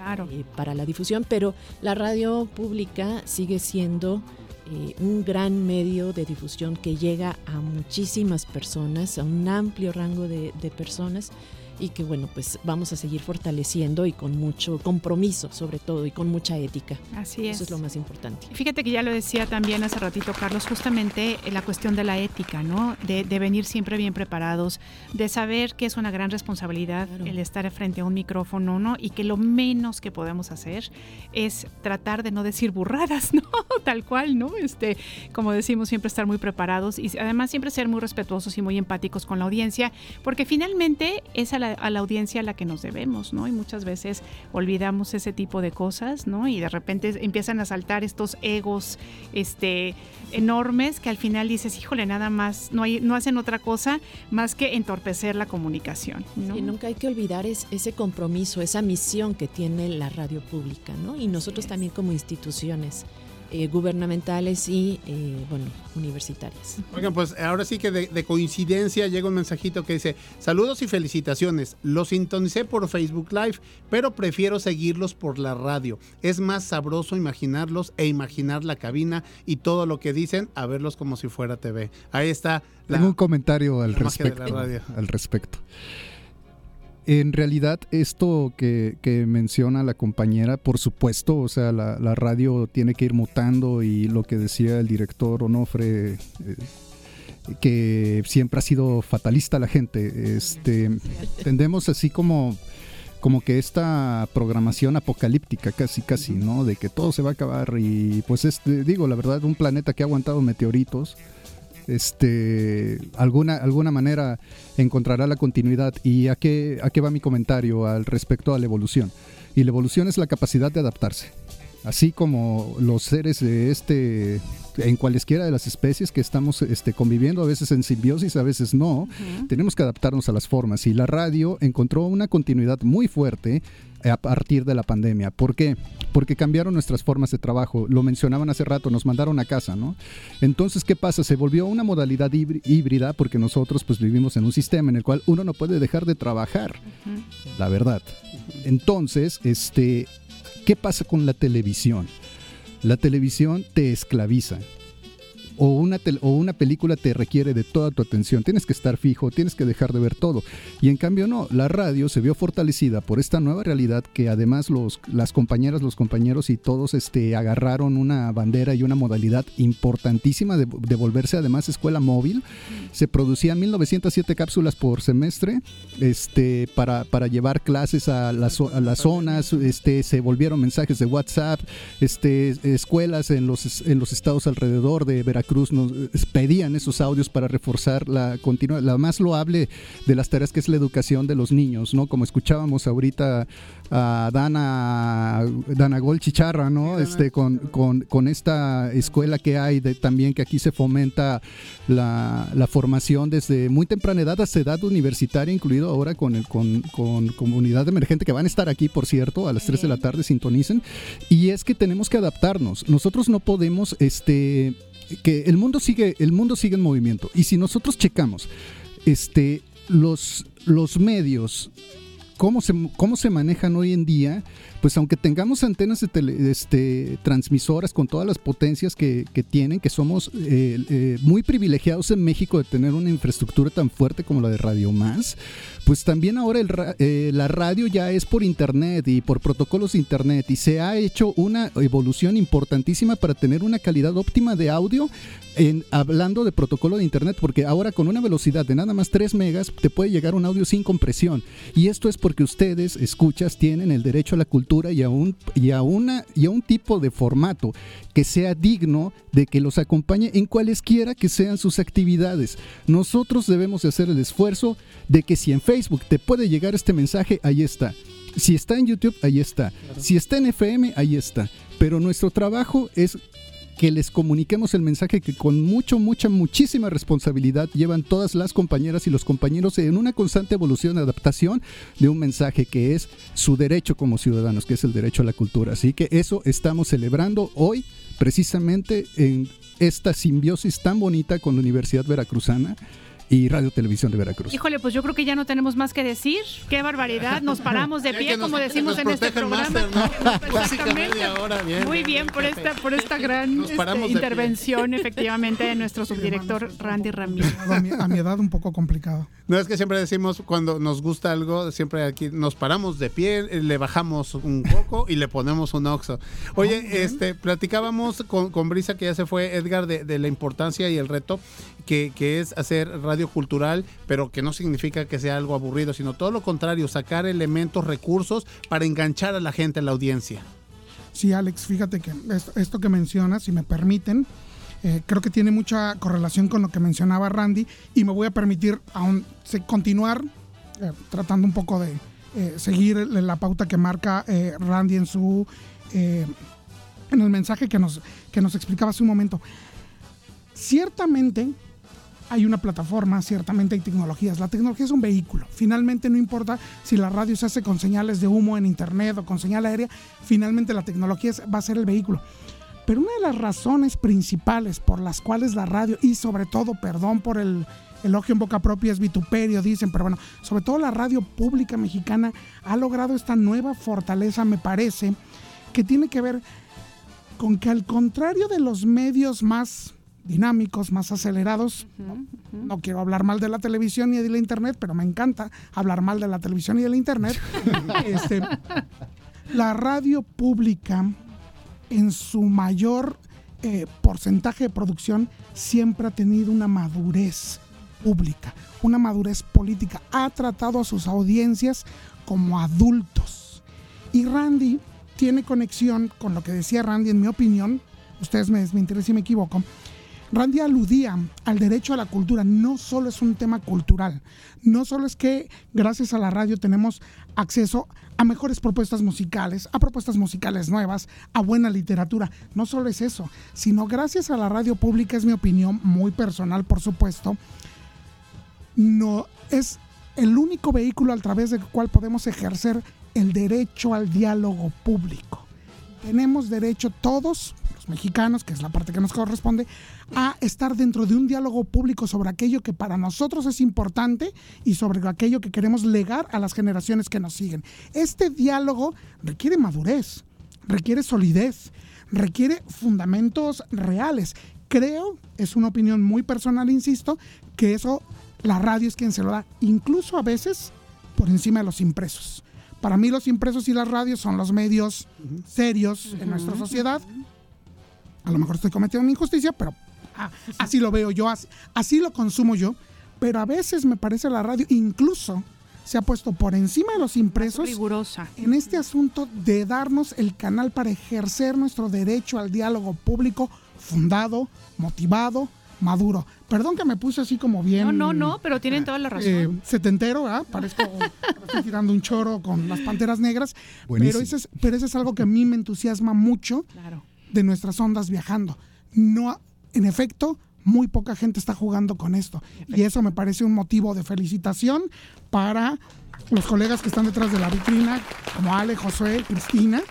para la difusión, pero la radio pública sigue siendo eh, un gran medio de difusión que llega a muchísimas personas, a un amplio rango de, de personas y que bueno, pues vamos a seguir fortaleciendo y con mucho compromiso sobre todo y con mucha ética. Así es. Eso es lo más importante. Fíjate que ya lo decía también hace ratito Carlos, justamente eh, la cuestión de la ética, ¿no? De, de venir siempre bien preparados, de saber que es una gran responsabilidad el estar frente a un micrófono, ¿no? Y que lo menos que podemos hacer es tratar de no decir burradas, [laughs] ¿no? Tal cual, ¿no? Este, como decimos, siempre estar muy preparados y además siempre ser muy respetuosos y muy empáticos con la audiencia, porque finalmente es a la, a la audiencia a la que nos debemos, ¿no? Y muchas veces olvidamos ese tipo de cosas, ¿no? Y de repente empiezan a saltar estos egos, este enormes que al final dices, híjole, nada más, no, hay, no hacen otra cosa más que entorpecer la comunicación. ¿no? Y nunca hay que olvidar es- ese compromiso, esa misión que tiene la radio pública, ¿no? Y nosotros también como instituciones. Eh, gubernamentales y, eh, bueno, universitarias. Oigan, pues ahora sí que de, de coincidencia llega un mensajito que dice, saludos y felicitaciones, los sintonicé por Facebook Live, pero prefiero seguirlos por la radio. Es más sabroso imaginarlos e imaginar la cabina y todo lo que dicen a verlos como si fuera TV. Ahí está la... Tengo un comentario al la magia de la respecto. radio. Al respecto. En realidad, esto que, que menciona la compañera, por supuesto, o sea, la, radio tiene que ir mutando y lo que decía el director Onofre, eh, que siempre ha sido fatalista la gente, este, tendemos así como como que esta programación apocalíptica casi casi, ¿no? De que todo se va a acabar y pues este, digo, la verdad, un planeta que ha aguantado meteoritos, este alguna alguna manera encontrará la continuidad y a qué a qué va mi comentario al respecto a la evolución y la evolución es la capacidad de adaptarse así como los seres de este en cualesquiera de las especies que estamos este, conviviendo, a veces en simbiosis, a veces no, tenemos que adaptarnos a las formas. Y la radio encontró una continuidad muy fuerte a partir de la pandemia. ¿Por qué? Porque cambiaron nuestras formas de trabajo. Lo mencionaban hace rato, nos mandaron a casa, ¿no? Entonces, ¿qué pasa? Se volvió una modalidad híbri- híbrida porque nosotros pues vivimos en un sistema en el cual uno no puede dejar de trabajar, la verdad. Entonces, este, ¿qué pasa con la televisión? La televisión te esclaviza. O una, o una película te requiere de toda tu atención. Tienes que estar fijo, tienes que dejar de ver todo. Y en cambio no, la radio se vio fortalecida por esta nueva realidad que además los, las compañeras, los compañeros y todos este, agarraron una bandera y una modalidad importantísima de, volverse además escuela móvil. Se producían 1907 cápsulas por semestre este, para, para llevar clases a las, a las zonas. Este, se volvieron mensajes de WhatsApp. Este, escuelas en los, en los estados alrededor de Veracruz nos eh, pedían esos audios para reforzar la continua, la más loable de las tareas que es la educación de los niños, ¿no? Como escuchábamos ahorita a Dana, Dana Gol Chicharra, ¿no? Este, con, con, con esta escuela que hay de, también que aquí se fomenta la, la formación desde muy temprana edad hasta edad universitaria, incluido ahora con el con, con comunidad emergente que van a estar aquí, por cierto, a las 3 de la tarde sintonicen. Y es que tenemos que adaptarnos. Nosotros no podemos, este, que el mundo sigue, el mundo sigue en movimiento. Y si nosotros checamos, este, los, los medios cómo se, cómo se manejan hoy en día, pues aunque tengamos antenas de este, transmisoras con todas las potencias que, tienen, que somos eh, eh, muy privilegiados en México de tener una infraestructura tan fuerte como la de Radio Más, pues también ahora eh, la radio ya es por internet y por protocolos de internet y se ha hecho una evolución importantísima para tener una calidad óptima de audio hablando de protocolo de internet, porque ahora con una velocidad de nada más 3 megas te puede llegar un audio sin compresión. Y esto es porque ustedes, escuchas, tienen el derecho a la cultura y a un, y a una, y a un tipo de formato que sea digno de que los acompañe en cualesquiera que sean sus actividades. Nosotros debemos de hacer el esfuerzo de que si en Facebook te puede llegar este mensaje, ahí está. Si está en YouTube, ahí está. Si está en FM, ahí está. Pero nuestro trabajo es que les comuniquemos el mensaje que con mucho, mucha, muchísima responsabilidad llevan todas las compañeras y los compañeros en una constante evolución, adaptación de un mensaje que es su derecho como ciudadanos, que es el derecho a la cultura. Así que eso estamos celebrando hoy, precisamente en esta simbiosis tan bonita con la Universidad Veracruzana y Radio Televisión de Veracruz. Híjole, pues yo creo que ya no tenemos más que decir. Qué barbaridad. Nos paramos de [laughs] pie, nos- como decimos en este programa. máster, ¿no? [laughs] Exactamente. media hora, bien, Muy bien, bien por esta, por esta gran este, pie. intervención, [laughs] efectivamente, de nuestro subdirector Randy Ramírez. A mi, a mi edad un poco complicado. No es que siempre decimos cuando nos gusta algo, siempre aquí nos paramos de pie, le bajamos un coco y le ponemos un oxo. Oye, este, platicábamos con, con Brisa que ya se fue, Edgar, de, de la importancia y el reto que, es hacer radio cultural, pero que no significa que sea algo aburrido, sino todo lo contrario, sacar elementos, recursos para enganchar a la gente, a la audiencia. Sí, Alex, fíjate que esto, que mencionas, si me permiten, eh, creo que tiene mucha correlación con lo que mencionaba Randy y me voy a permitir aún continuar eh, tratando un poco de eh, seguir la pauta que marca Randy en su en el mensaje que nos, que nos explicaba hace un momento. Ciertamente hay una plataforma, ciertamente hay tecnologías. La tecnología es un vehículo. Finalmente no importa si la radio se hace con señales de humo en internet o con señal aérea, finalmente la tecnología va a ser el vehículo. Pero una de las razones principales por las cuales la radio, y sobre todo, perdón por el elogio en boca propia, es vituperio, dicen, pero bueno, sobre todo la radio pública mexicana ha logrado esta nueva fortaleza, me parece, que tiene que ver con que al contrario de los medios más dinámicos, más acelerados, no, no quiero hablar mal de la televisión ni de la internet, pero me encanta hablar mal de la televisión y de la internet, [laughs] este, la radio pública en su mayor eh, porcentaje de producción siempre ha tenido una madurez pública, una madurez política. Ha tratado a sus audiencias como adultos. Y Randy tiene conexión con lo que decía Randy, en mi opinión, ustedes me desmentirán si me equivoco, Randy aludía al derecho a la cultura. No solo es un tema cultural, no solo es que gracias a la radio tenemos acceso a mejores propuestas musicales, a propuestas musicales nuevas, a buena literatura. No solo es eso, sino gracias a la radio pública, es mi opinión muy personal, por supuesto, no es el único vehículo a través del cual podemos ejercer el derecho al diálogo público. Tenemos derecho todos, los mexicanos, que es la parte que nos corresponde, a estar dentro de un diálogo público sobre aquello que para nosotros es importante y sobre aquello que queremos legar a las generaciones que nos siguen. Este diálogo requiere madurez, requiere solidez, requiere fundamentos reales. Creo, es una opinión muy personal, insisto, que eso la radio es quien se lo da, incluso a veces por encima de los impresos. Para mí los impresos y las radios son los medios serios en nuestra sociedad. A lo mejor estoy cometiendo una injusticia, pero ah, así lo veo yo, así, así lo consumo yo. Pero a veces me parece la radio incluso se ha puesto por encima de los impresos rigurosa. en este asunto de darnos el canal para ejercer nuestro derecho al diálogo público fundado, motivado, maduro. Perdón que me puse así como bien. No, no, no, pero tienen toda la razón. eh, setentero, ¿verdad? Parezco [laughs] estoy tirando un choro con las panteras negras. Pero Buenísimo. eso, es, pero eso es algo que a mí me entusiasma mucho Claro. De nuestras ondas viajando. No, en efecto, muy poca gente está jugando con esto. Y eso me parece un motivo de felicitación para los colegas que están detrás de la vitrina, como Ale, Josué, Cristina,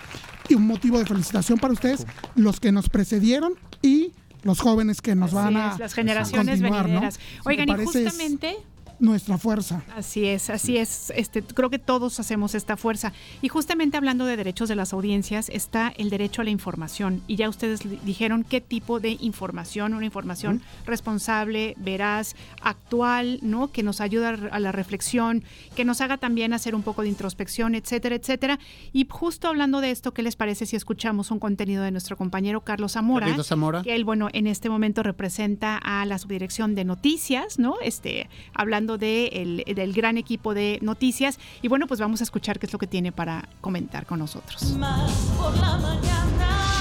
y un motivo de felicitación para ustedes, los que nos precedieron y los jóvenes que nos van a es, las generaciones venideras. Oigan, y es justamente nuestra fuerza. Así es, así es. Este, creo que todos hacemos esta fuerza. Y justamente hablando de derechos de las audiencias, está el derecho a la información. Y ya ustedes dijeron qué tipo de información, una información responsable, veraz, actual, ¿no? Que nos ayuda a la reflexión, que nos haga también hacer un poco de introspección, etcétera, etcétera. Y justo hablando de esto, ¿qué les parece si escuchamos un contenido de nuestro compañero Carlos Zamora? Carlitos Zamora. Que él, bueno, en este momento representa a la subdirección de noticias, ¿no? Este, hablando de el- del gran equipo de noticias. Y bueno, pues vamos a escuchar qué es lo que tiene para comentar con nosotros. Más por la mañana.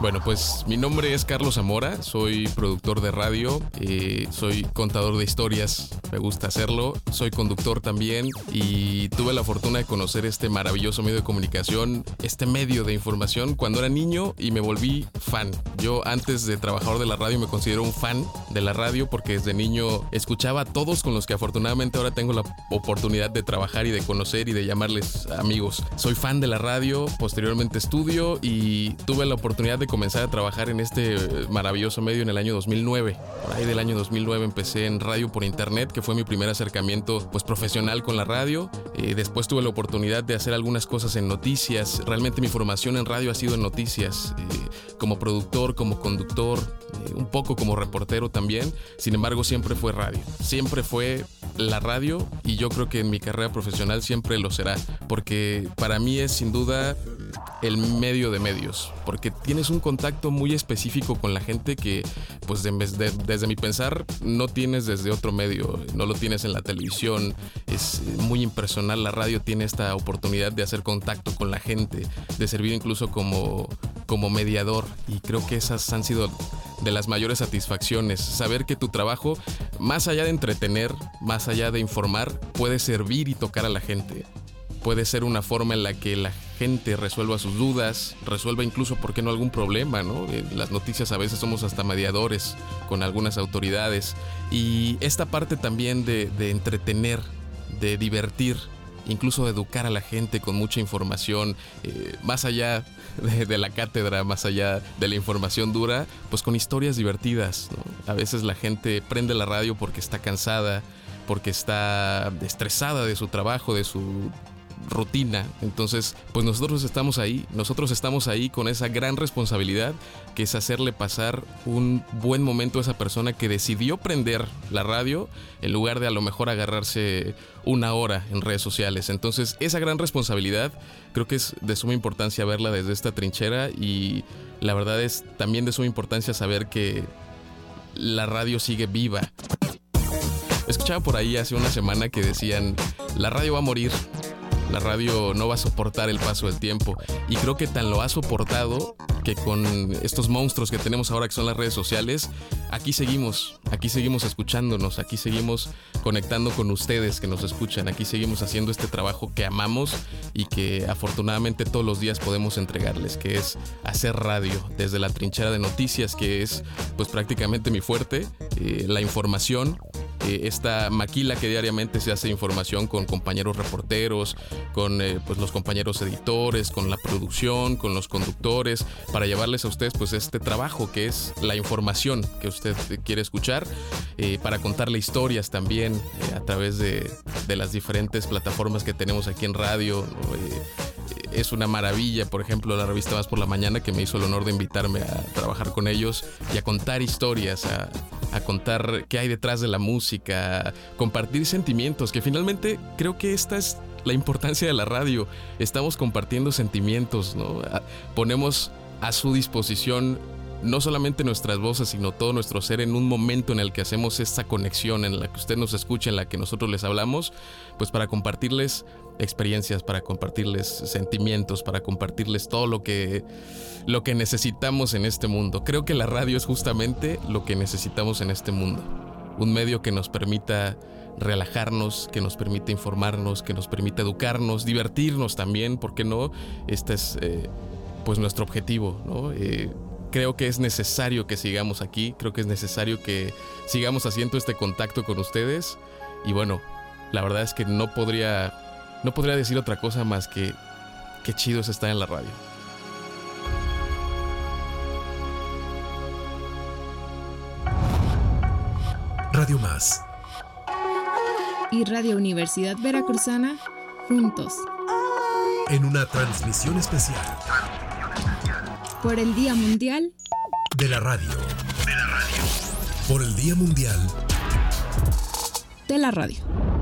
Bueno, pues mi nombre es Carlos Zamora, soy productor de radio, eh, soy contador de historias, me gusta hacerlo, soy conductor también y tuve la fortuna de conocer este maravilloso medio de comunicación, este medio de información cuando era niño y me volví fan. Yo antes de trabajador de la radio me considero un fan de la radio porque desde niño escuchaba a todos con los que afortunadamente ahora tengo la oportunidad de trabajar y de conocer y de llamarles amigos. Soy fan de la radio, posteriormente estudio y tuve la oportunidad de comenzar a trabajar en este eh, maravilloso medio en el año 2009. Por ahí del año 2009 empecé en radio por internet, que fue mi primer acercamiento pues profesional con la radio. Eh, después tuve la oportunidad de hacer algunas cosas en noticias. Realmente mi formación en radio ha sido en noticias, eh, como productor, como conductor, eh, un poco como reportero también. Sin embargo, siempre fue radio. Siempre fue la radio y yo creo que en mi carrera profesional siempre lo será, porque para mí es sin duda el medio de medios, porque tienes un contacto muy específico con la gente que, pues de- de- desde mi pensar, no tienes desde otro medio, no lo tienes en la televisión, es muy impersonal, la radio tiene esta oportunidad de hacer contacto con la gente, de servir incluso como, como mediador, y creo que esas han sido de las mayores satisfacciones, saber que tu trabajo, más allá de entretener, más allá de informar, puede servir y tocar a la gente puede ser una forma en la que la gente resuelva sus dudas, resuelva incluso, ¿por qué no algún problema? ¿no? En las noticias a veces somos hasta mediadores con algunas autoridades. Y esta parte también de, de entretener, de divertir, incluso educar a la gente con mucha información, eh, más allá de, de, la cátedra, más allá de la información dura, pues con historias divertidas. A veces la gente prende la radio porque está cansada, porque está estresada de su trabajo, de su rutina. Entonces, pues nosotros estamos ahí, nosotros estamos ahí con esa gran responsabilidad que es hacerle pasar un buen momento a esa persona que decidió prender la radio en lugar de a lo mejor agarrarse una hora en redes sociales. Entonces, esa gran responsabilidad creo que es de suma importancia verla desde esta trinchera y la verdad es también de suma importancia saber que la radio sigue viva. Escuchaba por ahí hace una semana que decían, la radio va a morir, la radio no va a soportar el paso del tiempo. Y creo que tan lo ha soportado que con estos monstruos que tenemos ahora que son las redes sociales, aquí seguimos, aquí seguimos escuchándonos, aquí seguimos conectando con ustedes que nos escuchan, aquí seguimos haciendo este trabajo que amamos y que afortunadamente todos los días podemos entregarles, que es hacer radio desde la trinchera de noticias, que es pues prácticamente mi fuerte, eh, la información eh, esta maquila que diariamente se hace información con compañeros reporteros, con eh, pues los compañeros editores, con la producción, con los conductores, para llevarles a ustedes pues este trabajo que es la información que usted quiere escuchar, eh, para contarle historias también a través de, de, las diferentes plataformas que tenemos aquí en radio. Es una maravilla, por ejemplo, la revista Más por la Mañana que me hizo el honor de invitarme a trabajar con ellos y a contar historias, a, a contar qué hay detrás de la música, compartir sentimientos, que finalmente creo que esta es la importancia de la radio. Estamos compartiendo sentimientos, ¿no? Ponemos a su disposición no solamente nuestras voces, sino todo nuestro ser en un momento en el que hacemos esta conexión, en la que usted nos escucha, en la que nosotros les hablamos, pues para compartirles experiencias, para compartirles sentimientos, para compartirles todo lo que, lo que necesitamos en este mundo. Creo que la radio es justamente lo que necesitamos en este mundo. Un medio que nos permita relajarnos, que nos permita informarnos, que nos permita educarnos, divertirnos también, ¿por qué no? Este es eh, pues nuestro objetivo, ¿no? Eh, creo que es necesario que sigamos aquí, creo que es necesario que sigamos haciendo este contacto con ustedes y bueno, la verdad es que no podría no podría decir otra cosa más que qué chido es estar en la radio. Radio Más y Radio Universidad Veracruzana juntos. En una transmisión especial por el Día Mundial de la Radio. De la Radio. Por el Día Mundial de la Radio.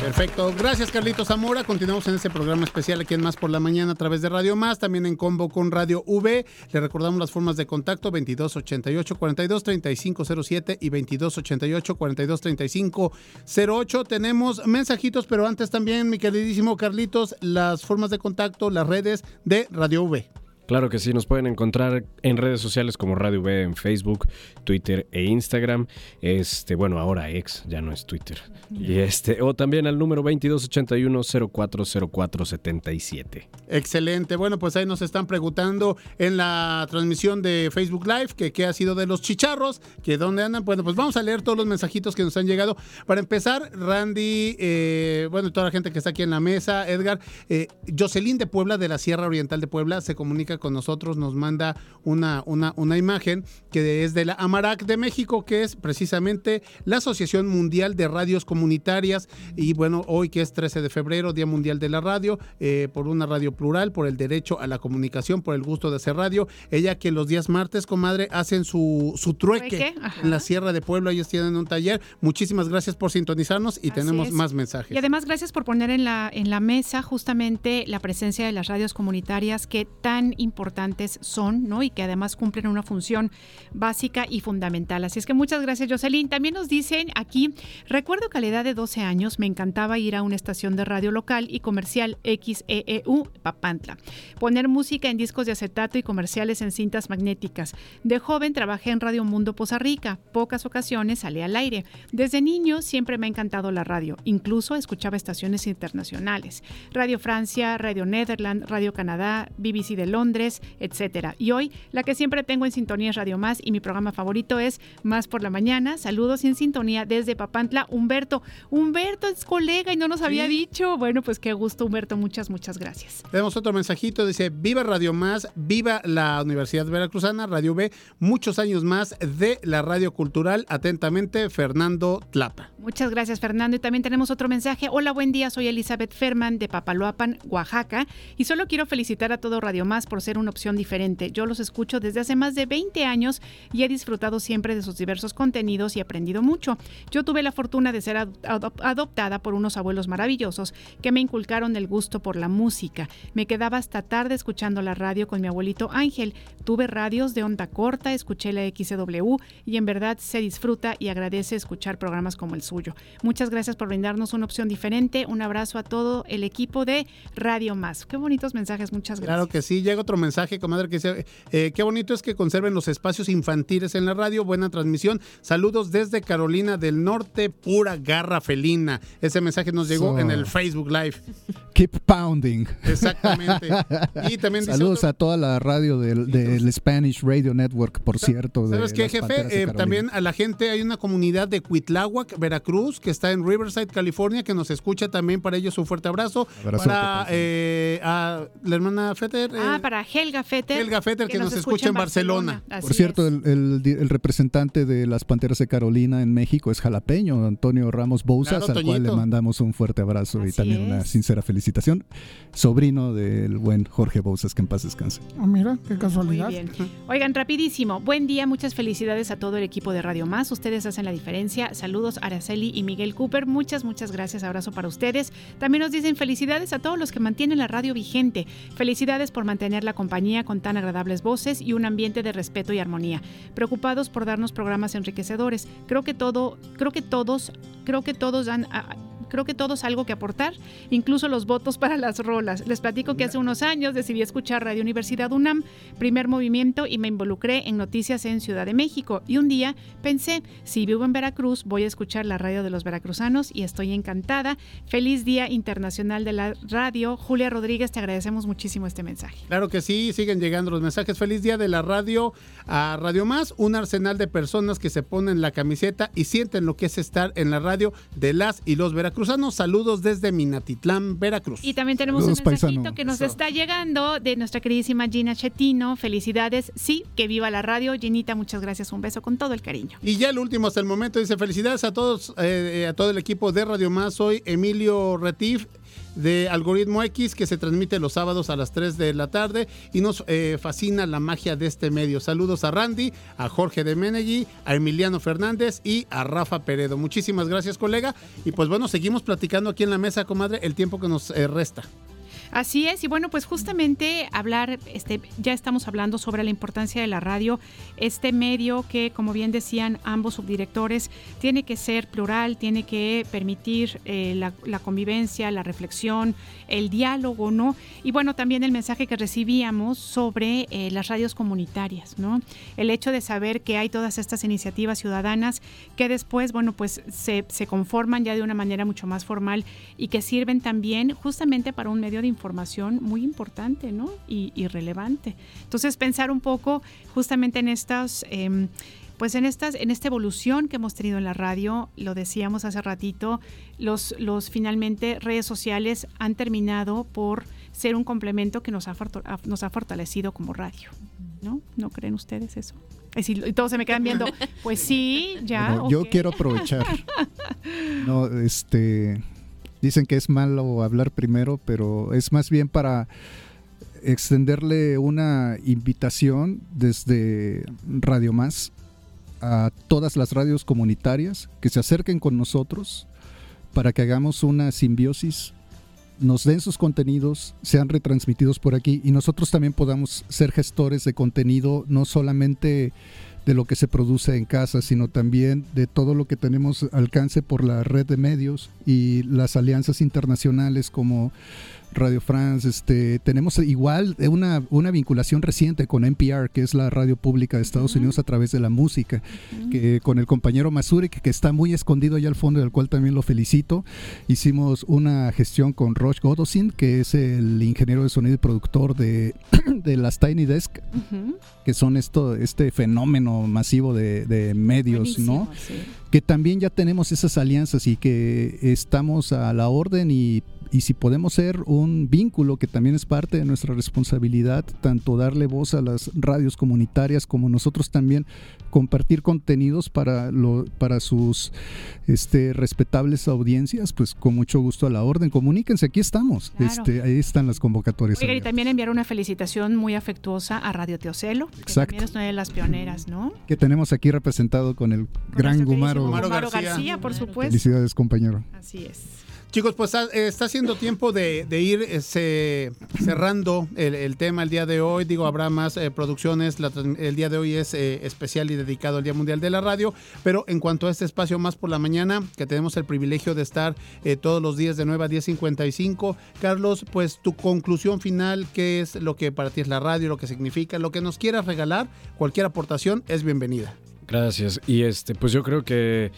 Perfecto, gracias Carlitos Zamora. Continuamos en este programa especial aquí en Más por la Mañana a través de Radio Más, también en combo con Radio V. Le recordamos las formas de contacto 2288 423507 y 2288 423508. Tenemos mensajitos, pero antes también, mi queridísimo Carlitos, las formas de contacto, las redes de Radio V. Claro que sí, nos pueden encontrar en redes sociales como Radio V en Facebook, Twitter e Instagram. Este, bueno, ahora ex, ya no es Twitter. Y este, o también al número 2281-040477. Excelente. Bueno, pues ahí nos están preguntando en la transmisión de Facebook Live que qué ha sido de los chicharros, que dónde andan. Bueno, pues vamos a leer todos los mensajitos que nos han llegado. Para empezar, Randy, eh, bueno, toda la gente que está aquí en la mesa, Edgar, eh, Jocelyn de Puebla, de la Sierra Oriental de Puebla, se comunica con nosotros, nos manda una, una, una imagen que es de la Amarac de México, que es precisamente la Asociación Mundial de Radios Comunitarias. Y bueno, hoy que es 13 de febrero, Día Mundial de la Radio, eh, por una radio plural, por el derecho a la comunicación, por el gusto de hacer radio. Ella que los días martes, comadre, hacen su, su trueque en la Sierra de Puebla. Ellos tienen un taller. Muchísimas gracias por sintonizarnos y Así tenemos es. más mensajes. Y además, gracias por poner en la, en la mesa justamente la presencia de las radios comunitarias que tan importantes son, ¿no? Y que además cumplen una función básica y fundamental. Así es que muchas gracias, Jocelyn. También nos dicen aquí, recuerdo que a la edad de 12 años me encantaba ir a una estación de radio local y comercial XEEU Papantla, poner música en discos de acetato y comerciales en cintas magnéticas. De joven trabajé en Radio Mundo Poza Rica, pocas ocasiones salí al aire. Desde niño siempre me ha encantado la radio, incluso escuchaba estaciones internacionales. Radio Francia, Radio Netherland, Radio Canadá, BBC de Londres, Londres, etcétera. Y hoy la que siempre tengo en sintonía es Radio Más y mi programa favorito es Más por la mañana. Saludos y en sintonía desde Papantla, Humberto. Humberto es colega y no nos había dicho. Bueno, pues qué gusto, Humberto. Muchas, muchas gracias. Tenemos otro mensajito, dice, viva Radio Más, viva la Universidad Veracruzana, Radio B, muchos años más de la radio cultural. Atentamente, Fernando Tlapa. Muchas gracias, Fernando. Y también tenemos otro mensaje. Hola, buen día. Soy Elizabeth Ferman de Papaloapan, Oaxaca. Y solo quiero felicitar a todo Radio Más por ser una opción diferente. Yo los escucho desde hace más de 20 años y he disfrutado siempre de sus diversos contenidos y aprendido mucho. Yo tuve la fortuna de ser adop- adoptada por unos abuelos maravillosos que me inculcaron el gusto por la música. Me quedaba hasta tarde escuchando la radio con mi abuelito Ángel. Tuve radios de onda corta, escuché la XW y en verdad se disfruta y agradece escuchar programas como el suyo. Muchas gracias por brindarnos una opción diferente. Un abrazo a todo el equipo de Radio Más. Qué bonitos mensajes, muchas gracias. Claro que sí, llega otro mensaje, comadre, que dice, eh, qué bonito es que conserven los espacios infantiles en la radio, buena transmisión. Saludos desde Carolina del Norte, pura garra felina. Ese mensaje nos llegó So- en el Facebook Live. Keep pounding. Exactamente. [laughs] Y también dice Saludos otro- a toda la radio del, del Spanish Radio Network, por cierto. ¿Sabes qué, jefe? Eh, también a la gente hay una comunidad de Cuitláhuac, Veracruz, que está en Riverside, California, que nos escucha también. Para ellos un fuerte abrazo. Abrazote, para eh, a la hermana Feter. eh, Ah, para Helga Fetter. Helga Fetter, que nos escucha en Barcelona. Por cierto, el, el di- el representante de las Panteras de Carolina en México es jalapeño, Antonio Ramos Bouzas, Claro, al cual le mandamos un fuerte abrazo y también una sincera felicitación. Sobrino del buen Jorge Bouzas, que en paz descanse. Ah, mira, qué Muy casualidad. bien. Oigan, rapidísimo. Buen día, muchas felicidades a todo el equipo de Radio Más. Ustedes hacen la diferencia. Saludos a Araceli y Miguel Cooper. Muchas, muchas gracias. Abrazo para ustedes. También nos dicen felicidades a todos los que mantienen la radio vigente. Felicidades por mantener la compañía con tan agradables voces y un ambiente de respeto y armonía. Preocupados por darnos programas enriquecedores. Creo que todo, creo que todos, creo que todos dan a- creo que todos algo que aportar, incluso los votos para las rolas. Les platico que hace unos años decidí escuchar Radio Universidad UNAM, primer movimiento, y me involucré en noticias en Ciudad de México. Y un día pensé, si vivo en Veracruz, voy a escuchar la radio de los veracruzanos y estoy encantada. Feliz Día Internacional de la Radio. Julia Rodríguez, te agradecemos muchísimo este mensaje. Claro que sí, siguen llegando los mensajes. Feliz día de la radio a Radio Más, un arsenal de personas que se ponen la camiseta y sienten lo que es estar en la radio de las y los veracruzanos. Saludos desde Minatitlán, Veracruz. Y también tenemos Saludos, un mensajito paisano. que nos Eso. está llegando de nuestra queridísima Gina Chetino. Felicidades. Sí, que viva la radio. Ginita, muchas gracias. Un beso con todo el cariño. Y ya el último hasta el momento dice felicidades a todos, eh, a todo el equipo de Radio Más. Soy Emilio Retif de Algoritmo X que se transmite los sábados a las 3 de la tarde y nos eh, fascina la magia de este medio. Saludos a Randy, a Jorge de Menegui, a Emiliano Fernández y a Rafa Peredo. Muchísimas gracias colega y pues bueno, seguimos platicando aquí en la mesa, comadre, el tiempo que nos eh, resta. Así es, y bueno, pues justamente hablar, este, ya estamos hablando sobre la importancia de la radio, este medio que, como bien decían ambos subdirectores, tiene que ser plural, tiene que permitir eh, la, convivencia, la reflexión, el diálogo, ¿no? Y bueno, también el mensaje que recibíamos sobre eh, las radios comunitarias, ¿no? El hecho de saber que hay todas estas iniciativas ciudadanas que después, bueno, pues se, se conforman ya de una manera mucho más formal y que sirven también justamente para un medio de información muy importante, ¿no? Y, y relevante. Entonces, pensar un poco justamente en estas... em, pues en estas, en esta evolución que hemos tenido en la radio, lo decíamos hace ratito, los, los finalmente redes sociales han terminado por ser un complemento que nos ha, nos ha fortalecido como radio. ¿No? ¿No creen ustedes eso? Es decir, todos se me quedan viendo. Pues sí, ya. Bueno, Yo quiero aprovechar. [laughs] No, este. Dicen que es malo hablar primero, pero es más bien para extenderle una invitación desde Radio Más a todas las radios comunitarias que se acerquen con nosotros para que hagamos una simbiosis, nos den sus contenidos, sean retransmitidos por aquí y nosotros también podamos ser gestores de contenido, no solamente de lo que se produce en casa, sino también de todo lo que tenemos alcance por la red de medios y las alianzas internacionales como Radio France, este, tenemos igual una, una vinculación reciente con NPR, que es la radio pública de Estados Unidos a través de la música, que con el compañero Masurik, que está muy escondido allá al fondo, del cual también lo felicito, hicimos una gestión con Roche Godosin, que es el ingeniero de sonido y productor de, [clears throat] de las Tiny Desk, que son esto, este fenómeno masivo de, de medios, ¿no? Que también ya tenemos esas alianzas y que estamos a la orden y y si podemos ser un vínculo que también es parte de nuestra responsabilidad, tanto darle voz a las radios comunitarias como nosotros también compartir contenidos para lo, para sus este, respetables audiencias, pues con mucho gusto a la orden. Comuníquense, aquí estamos. Este, ahí están las convocatorias. Oiga, y también enviar una felicitación muy afectuosa a Radio Teocelo, que Exacto. también es una de las pioneras, ¿no? Que tenemos aquí representado con el gran Gumaro. Gumaro García, por supuesto. Felicidades, compañero. Así es. Chicos, pues ah, está siendo tiempo de, ir eh, cerrando el, tema el día de hoy. Digo, habrá más eh, producciones. El día de hoy es eh, especial y dedicado al Día Mundial de la Radio. Pero en cuanto a este espacio más por la mañana, que tenemos el privilegio de estar todos los días de 9 a 10.55. Carlos, pues tu conclusión final, ¿qué es lo que para ti es la radio, lo que significa, lo que nos quieras regalar? Cualquier aportación es bienvenida. Gracias. Y este, pues yo creo que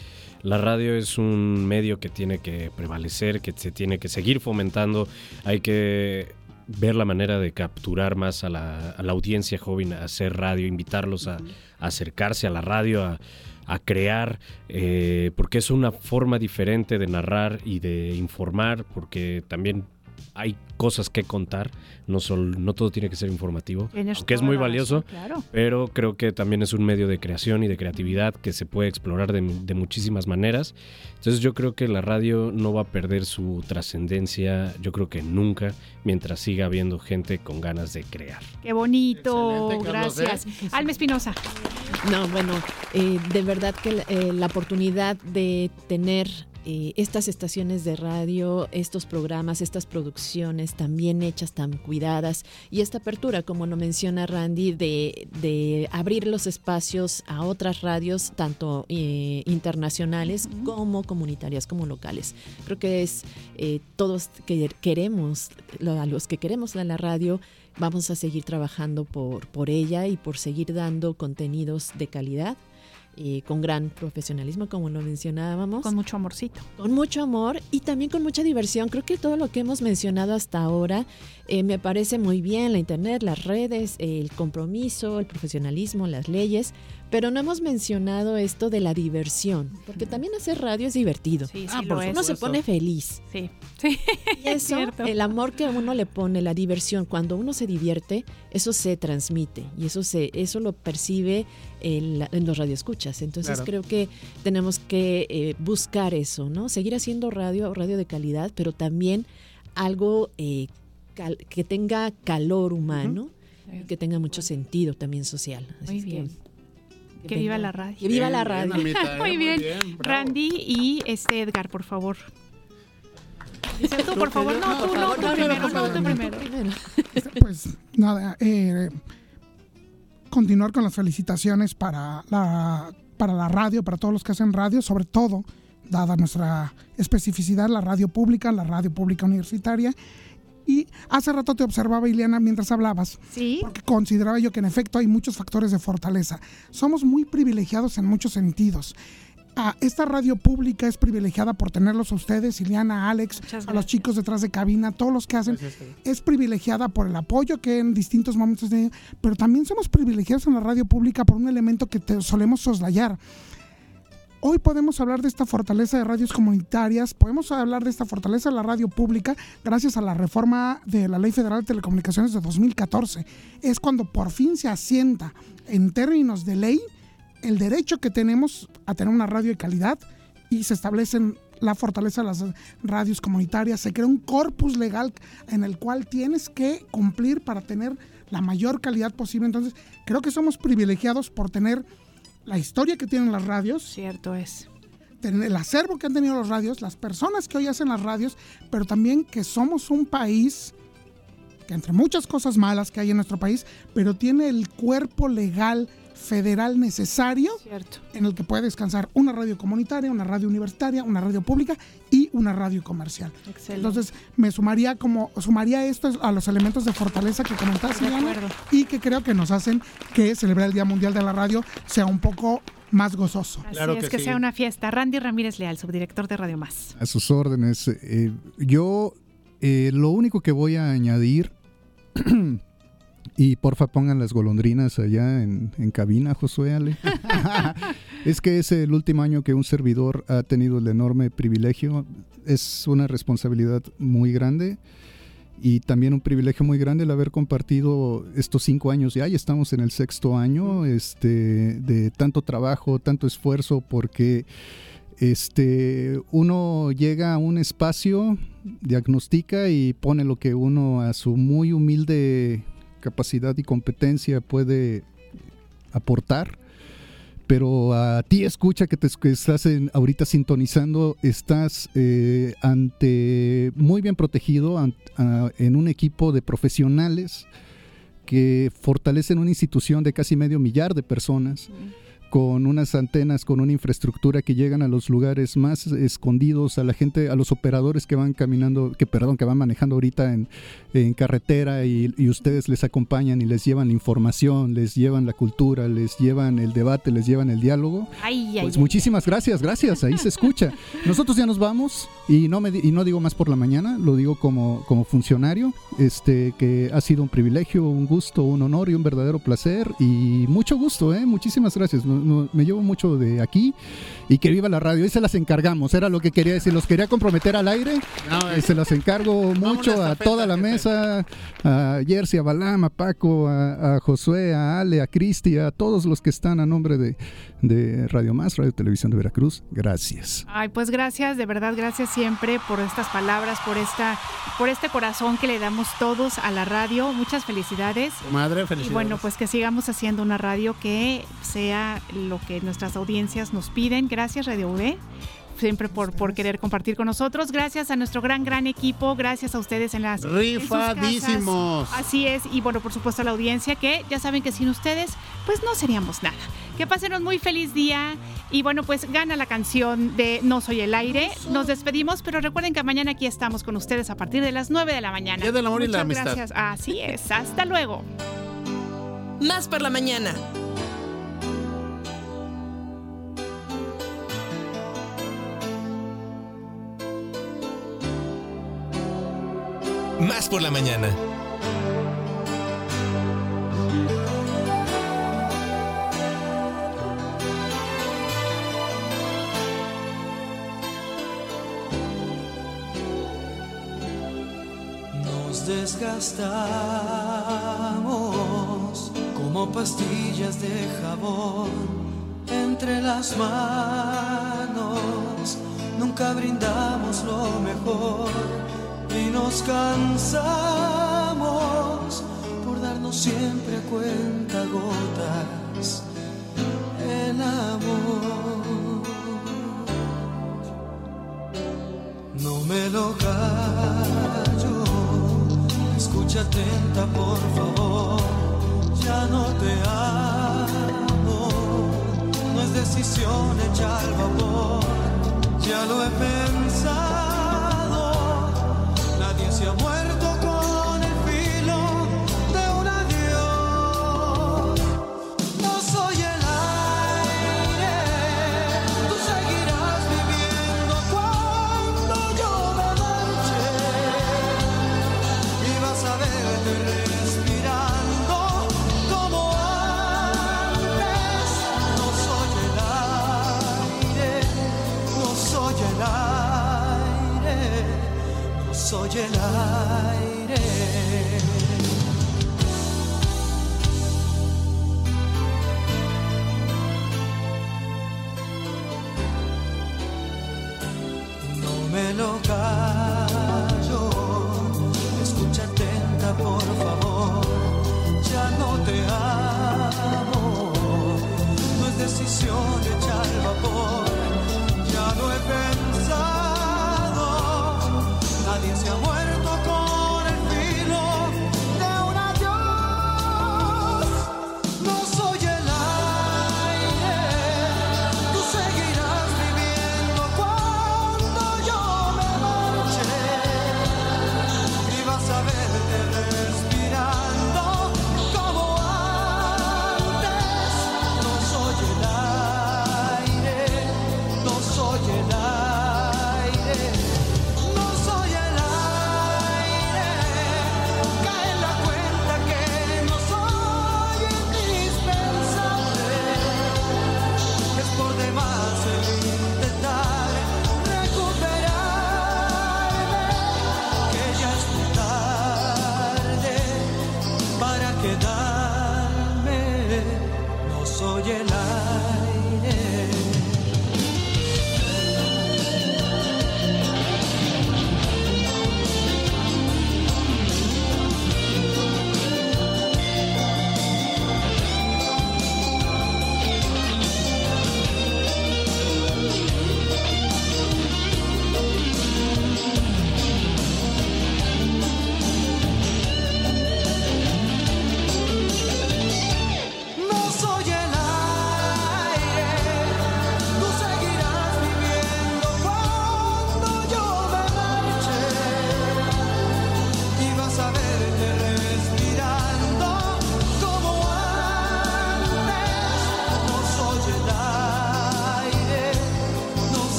la radio es un medio que tiene que prevalecer, que se tiene que seguir fomentando. Hay que ver la manera de capturar más a la, a la audiencia joven a hacer radio, invitarlos a, a acercarse a la radio, a, a crear, eh, porque es una forma diferente de narrar y de informar, porque también hay cosas que contar, no, sol- no todo tiene que ser informativo, aunque es muy valioso, razón, claro. pero creo que también es un medio de creación y de creatividad que se puede explorar de, de muchísimas maneras. Entonces yo creo que la radio no va a perder su trascendencia, yo creo que nunca, mientras siga habiendo gente con ganas de crear. Qué bonito, Excelente, Carlos, gracias. ¿eh? Alma Espinosa. No, bueno, eh, de verdad que la, eh, la oportunidad de tener eh, estas estaciones de radio, estos programas, estas producciones tan bien hechas, tan cuidadas y esta apertura, como lo menciona Randy, de, de abrir los espacios a otras radios, tanto eh, internacionales como comunitarias, como locales. Creo que es eh, todos que queremos, a los que queremos la, la radio, vamos a seguir trabajando por, por ella y por seguir dando contenidos de calidad. Eh, con gran profesionalismo, como lo mencionábamos. Con mucho amorcito. Con mucho amor y también con mucha diversión. Creo que todo lo que hemos mencionado hasta ahora eh, me parece muy bien, la internet, las redes, el compromiso, el profesionalismo, las leyes, pero no hemos mencionado esto de la diversión, porque también hacer radio es divertido. Sí, sí Ah, lo por es. Uno se pone feliz. Sí, sí. Y [laughs] eso, cierto. el amor que uno le pone, la diversión, cuando uno se divierte, eso se transmite y eso se, eso lo percibe en, en los radioescuchas. Entonces Claro. creo que tenemos que eh, buscar eso, ¿no? Seguir haciendo radio, radio de calidad, pero también algo eh, cal- que tenga calor humano, y que tenga mucho sentido también social. Así Muy es bien. que Que viva la radio. Que viva la bien, radio. ¿eh? Muy bien. Randy y este Edgar, por favor. Dice tú, por favor. No, tú, no, tú primero, no, no, tú no, primero. Pues nada, eh, continuar con las felicitaciones para la, para la radio, para todos los que hacen radio, sobre todo, dada nuestra especificidad, la radio pública, la radio pública universitaria. Y hace rato te observaba, Ileana, mientras hablabas, ¿Sí? porque consideraba yo que en efecto hay muchos factores de fortaleza. Somos muy privilegiados en muchos sentidos. Ah, esta radio pública es privilegiada por tenerlos a ustedes, Ileana, Alex, a los chicos detrás de cabina, todos los que hacen. Es privilegiada por el apoyo que en distintos momentos de, pero también somos privilegiados en la radio pública por un elemento que te- solemos soslayar. Hoy podemos hablar de esta fortaleza de radios comunitarias, podemos hablar de esta fortaleza de la radio pública gracias a la reforma de la Ley Federal de Telecomunicaciones de 2014. Es cuando por fin se asienta en términos de ley el derecho que tenemos a tener una radio de calidad y se establecen la fortaleza de las radios comunitarias, se crea un corpus legal en el cual tienes que cumplir para tener la mayor calidad posible. Entonces, creo que somos privilegiados por tener la historia que tienen las radios. Cierto es. El acervo que han tenido las radios, las personas que hoy hacen las radios, pero también que somos un país que entre muchas cosas malas que hay en nuestro país, pero tiene el cuerpo legal federal necesario en el que puede descansar una radio comunitaria, una radio universitaria, una radio pública y una radio comercial. Entonces, me sumaría como sumaría esto a los elementos de fortaleza que comentaste, Diana, y que creo que nos hacen que celebrar el Día Mundial de la Radio sea un poco más gozoso. Así es que, sea una fiesta. Randy Ramírez Leal, subdirector de Radio Más. A sus órdenes. Eh, yo eh, lo único que voy a añadir, [clears throat] y porfa pongan las golondrinas allá en, en cabina, Josué Ale, [laughs] es que es el último año que un servidor ha tenido el enorme privilegio. Es una responsabilidad muy grande y también un privilegio muy grande el haber compartido estos cinco años ya, y estamos en el sexto año este, de tanto trabajo, tanto esfuerzo, porque este, uno llega a un espacio, diagnostica y pone lo que uno a su muy humilde capacidad y competencia puede aportar. Pero a ti escucha que te estás ahorita sintonizando, estás eh, ante muy bien protegido en un equipo de profesionales que fortalecen una institución de casi medio millar de personas con unas antenas, con una infraestructura que llegan a los lugares más escondidos, a la gente, a los operadores que van caminando, que perdón, que van manejando ahorita en, en carretera y, ustedes les acompañan y les llevan la información, les llevan la cultura, les llevan el debate, les llevan el diálogo. pues muchísimas gracias, gracias, ahí se escucha. Nosotros ya nos vamos y no me y no digo más por la mañana, lo digo como, como funcionario, este que ha sido un privilegio, un gusto, un honor y un verdadero placer y mucho gusto, ¿eh? muchísimas gracias me llevo mucho de aquí y que viva la radio. Y se las encargamos, era lo que quería decir. Los quería comprometer al aire. y se las encargo mucho a toda la mesa, a Jersey, a Balam, a Paco, a, Josué, a Ale, a Cristi, a todos los que están a nombre de, de Radio Más, Radio Televisión de Veracruz. Gracias. Ay, pues gracias, de verdad, gracias siempre por estas palabras, por esta, por este corazón que le damos todos a la radio. Muchas felicidades. Madre, felicidades. Y bueno, pues que sigamos haciendo una radio que sea lo que nuestras audiencias nos piden. Gracias, Radio V siempre por, por querer compartir con nosotros. Gracias a nuestro gran, gran equipo. Gracias a ustedes en las. Rifadísimos. Así es. Y bueno, por supuesto a la audiencia que ya saben que sin ustedes, pues no seríamos nada. Que pasen un muy feliz día. Y bueno, pues gana la canción de No Soy el Aire. Nos despedimos, pero recuerden que mañana aquí estamos con ustedes a partir de las 9 de la mañana. Día del amor y la amistad. Gracias. Así es. Hasta luego. Más por la mañana. Más por la mañana. Nos desgastamos como pastillas de jabón entre las manos. Nunca brindamos lo mejor y nos cansamos por darnos siempre cuenta gotas el amor. No me lo callo, escucha atenta por favor, ya no te amo, no es decisión hecha al vapor, ya lo he pensado se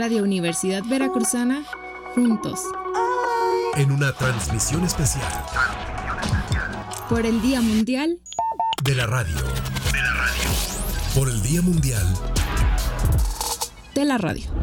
Radio Universidad Veracruzana, juntos, En una transmisión especial por el Día Mundial de la radio. De la radio. Por el Día Mundial de la Radio.